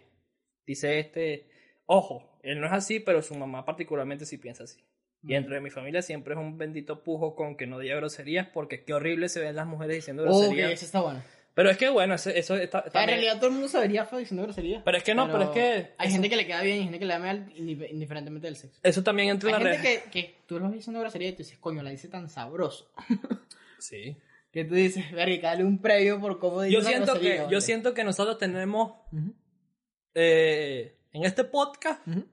Dice este. Ojo, él no es así, pero su mamá particularmente sí piensa así. Y dentro de mi familia siempre es un bendito pujo con que no diga groserías porque qué horrible se ven las mujeres diciendo Oh, groserías. eso está bueno. Pero es que bueno, eso, eso está, En también- realidad todo el mundo se vería feo diciendo groserías. Pero es que no, pero es que- Hay gente que le queda bien y gente que le da mal indif- indiferentemente del sexo. eso también entra Hay en la gente red. que, que tú lo ves diciendo grosería y tú dices, coño, la dice tan sabroso. Sí. Que tú dices, verga, dale un previo por cómo Yo siento que, ¿vale? yo siento que nosotros tenemos Ujú. eh, en este podcast Ujú.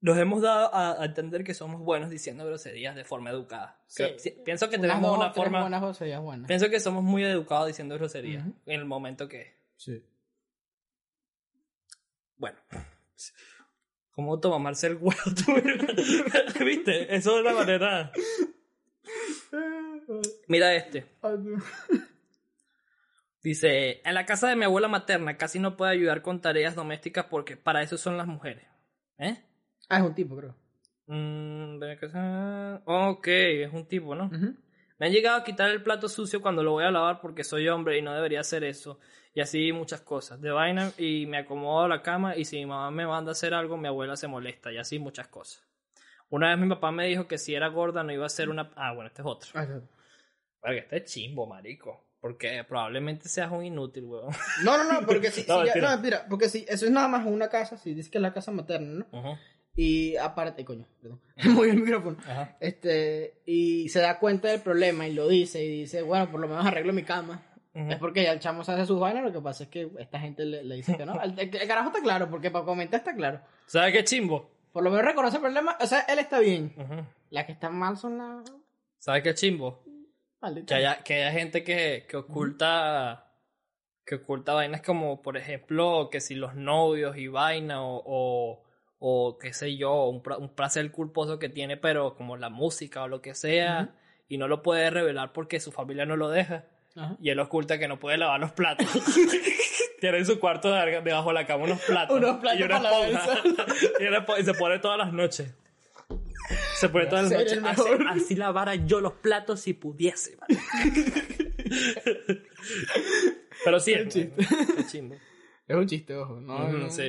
nos hemos dado a, a entender que somos buenos diciendo groserías de forma educada. Sí. Pienso que Unas tenemos dos una forma. buenas groserías buenas. Pienso que somos muy educados diciendo groserías Ujú. en el momento que. Sí. Bueno. ¿Cómo automamarse el huevo? ¿Viste? Eso es una manera. Mira este. Dice, en la casa de mi abuela materna casi no puede ayudar con tareas domésticas porque para eso son las mujeres. ¿Eh? Ah, es un tipo, creo. Mm, ok, es un tipo, ¿no? Me han llegado a quitar el plato sucio cuando lo voy a lavar porque soy hombre y no debería hacer eso. Y así muchas cosas. De vaina y me acomodo a la cama y si mi mamá me manda a hacer algo, mi abuela se molesta y así muchas cosas. Una vez mi papá me dijo que si era gorda no iba a ser una... Ah, bueno, este es otro. Porque este es chimbo, marico. Porque probablemente seas un inútil, weón. No, no, no, porque si, si No, ya- mentira. no, mira, porque si eso es nada más una casa, si dice que es la casa materna, ¿no? Y aparte, coño, perdón, muy el micrófono. Ajá. Este, y se da cuenta del problema y lo dice y dice, bueno, por lo menos arreglo mi cama. Es porque ya el chamo se hace sus vainas, lo que pasa es que esta gente le, le dice que no. El, el- el carajo está claro, porque para comentar está claro. ¿Sabes qué chimbo? Por lo menos reconoce el problema, o sea, él está bien. Las que están mal son las ¿Sabes qué chimbo? Que haya, que haya gente que, que oculta que oculta vainas como por ejemplo que si los novios y vaina o, o, o qué sé yo un, un placer culposo que tiene pero como la música o lo que sea y no lo puede revelar porque su familia no lo deja. Y él oculta que no puede lavar los platos Tiene en su cuarto de- debajo de la cama unos platos. Unos platos y una esponja. y, una esponja, y se pone todas las noches. Se pone todas las noches. Así, lavara yo los platos si pudiese. ¿vale? Pero sí, es chimbo. Es un chiste, ojo. No, Ujú, no. sí.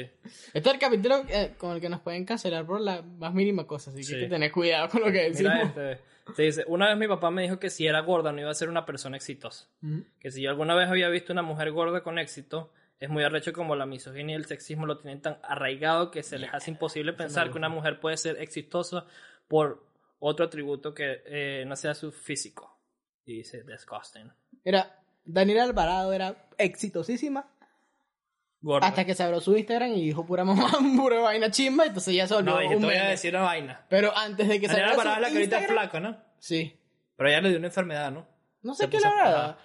Este es el capítulo eh, con el que nos pueden cancelar por la más mínima cosa, así que Sí. hay que tener cuidado con lo que decimos. Mira este. Te dice, una vez mi papá me dijo que si era gorda no iba a ser una persona exitosa. Ujú. Que si yo alguna vez había visto una mujer gorda con éxito, es muy arrecho como la misoginia y el sexismo lo tienen tan arraigado que se les hace imposible pensar que una mujer puede ser exitosa por otro atributo que eh, no sea su físico. Y dice, disgusting. Mira, Daniela Alvarado era exitosísima Gorda. hasta que se abrió su Instagram y dijo pura mamá, pura vaina chimba, entonces ya se volvió No, yo un te voy a meme. decir una vaina. Pero antes de que se abriera su es la que ahorita es Instagram- flaca, ¿no? Sí. Pero ella le dio una enfermedad, ¿no? No sé Se qué puso flaca.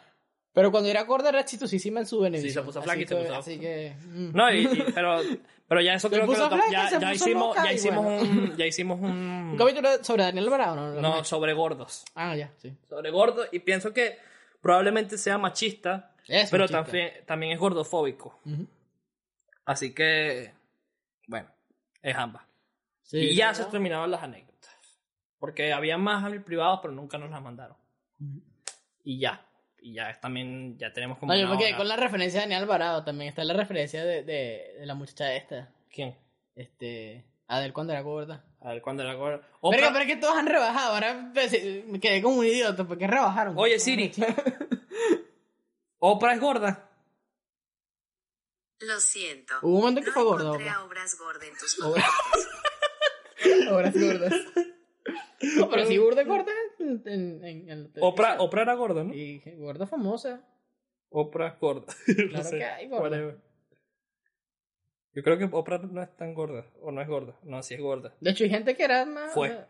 Pero cuando era gorda era exitosísima en su beneficio. se puso flaca y se puso- Así que... mm. No, y, y- pero, pero ya eso Se creo que puso lo to- flaca, ya, se ya puso hicimos, loca ya y hicimos bueno. un, ya hicimos ¿Un un, capítulo sobre Daniela Alvarado? No, no, sobre gordos. Ah, ya, sí. sobre gordo y pienso que probablemente sea machista, Es pero machista. también, también es gordofóbico. Ujú. Así que, bueno, es ambas. Sí, y ya se terminaron las anécdotas. Porque había más privados, pero nunca nos las mandaron. Y ya. Y ya también, ya tenemos como No, yo me quedé con la referencia de Daniel Alvarado. También está la referencia de, de, de la muchacha esta. ¿Quién? Este. Adel cuando era gorda. A ver, ¿cuándo era gordo? Pero, pero es que todos han rebajado. Ahora pues, eh, me quedé como un idiota. ¿Por qué rebajaron? Oye, Siri. Oprah es gorda. Lo siento. Hubo un momento que no fue a obras gordas en tus Obras. Obras gordas. No, pero sí, gorda gorda en, Oprah. Oprah era gorda, ¿no? Y gorda famosa. Oprah gorda. No Claro que hay gorda. Yo creo que Oprah no es tan gorda. O no es gorda. No, sí es gorda. De hecho, hay gente que era más. Fue.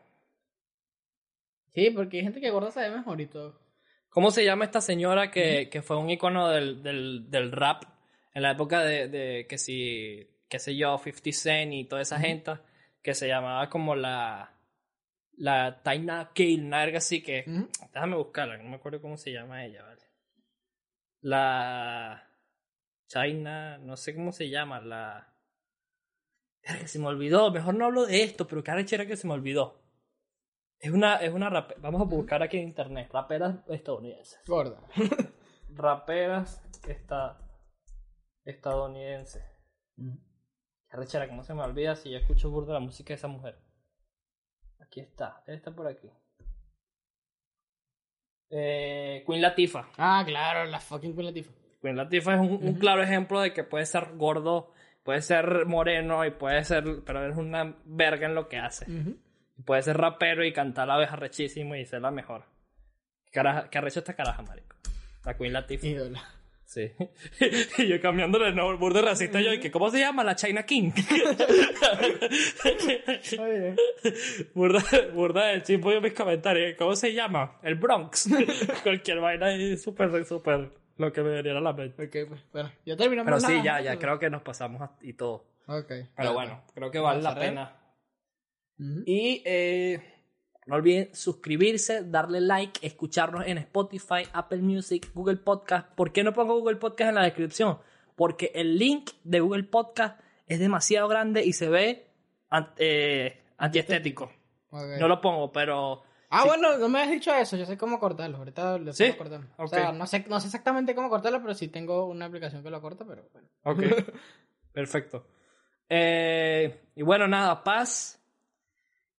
Sí, porque hay gente que gorda se ve mejor y todo. ¿Cómo se llama esta señora que, que fue un icono del, del, del rap en la época de, de que si, qué sé yo, 50 Cent y toda esa gente que se llamaba como la la Taina Kill, verga así que déjame buscarla, no me acuerdo cómo se llama ella, ¿vale? La China, no sé cómo se llama, la Verga, se me olvidó, mejor no hablo de esto, pero qué arrechera que se me olvidó. Es una, es una rapera, vamos a buscar aquí en internet, raperas estadounidenses. Gorda. Raperas esta, estadounidenses. Qué arrechera, que no se me olvida si yo escucho burda la música de esa mujer. Aquí está, debe estar por aquí. Eh, Queen Latifah. Ah, claro, la fucking Queen Latifah. Queen Latifah es un, un claro ejemplo de que puede ser gordo, puede ser moreno y puede ser, pero es una verga en lo que hace. Ujú. Puede ser rapero y cantar la vez arrechísimo y ser la mejor. ¿Qué, caraja- qué arrecho esta caraja, marico? La Queen Latifah. Ídola. Sí. y yo cambiándole el nombre, burda racista, yo, y que ¿cómo se llama? La China King. Oye. burda, burda del chimpo y mis comentarios, ¿cómo se llama? El Bronx. Cualquier vaina ahí súper, súper lo que me veniera a la mente. Ok, pues, bueno, ya terminamos. Pero sí, ya, ya, creo que nos pasamos a- y todo. Ok. Pero bueno, creo que vale la pena. Y eh, no olviden suscribirse, darle like, escucharnos en Spotify, Apple Music, Google Podcast. ¿Por qué no pongo Google Podcast en la descripción? Porque el link de Google Podcast es demasiado grande y se ve eh, antiestético. No lo pongo, pero Ah, bueno, no me has dicho eso. Yo sé cómo cortarlo. Ahorita lo ¿Sí? puedo cortar. O Ok. sea, no sé, no sé exactamente cómo cortarlo, pero sí tengo una aplicación que lo corta, pero bueno. Ok, perfecto. Eh, y bueno, nada, paz.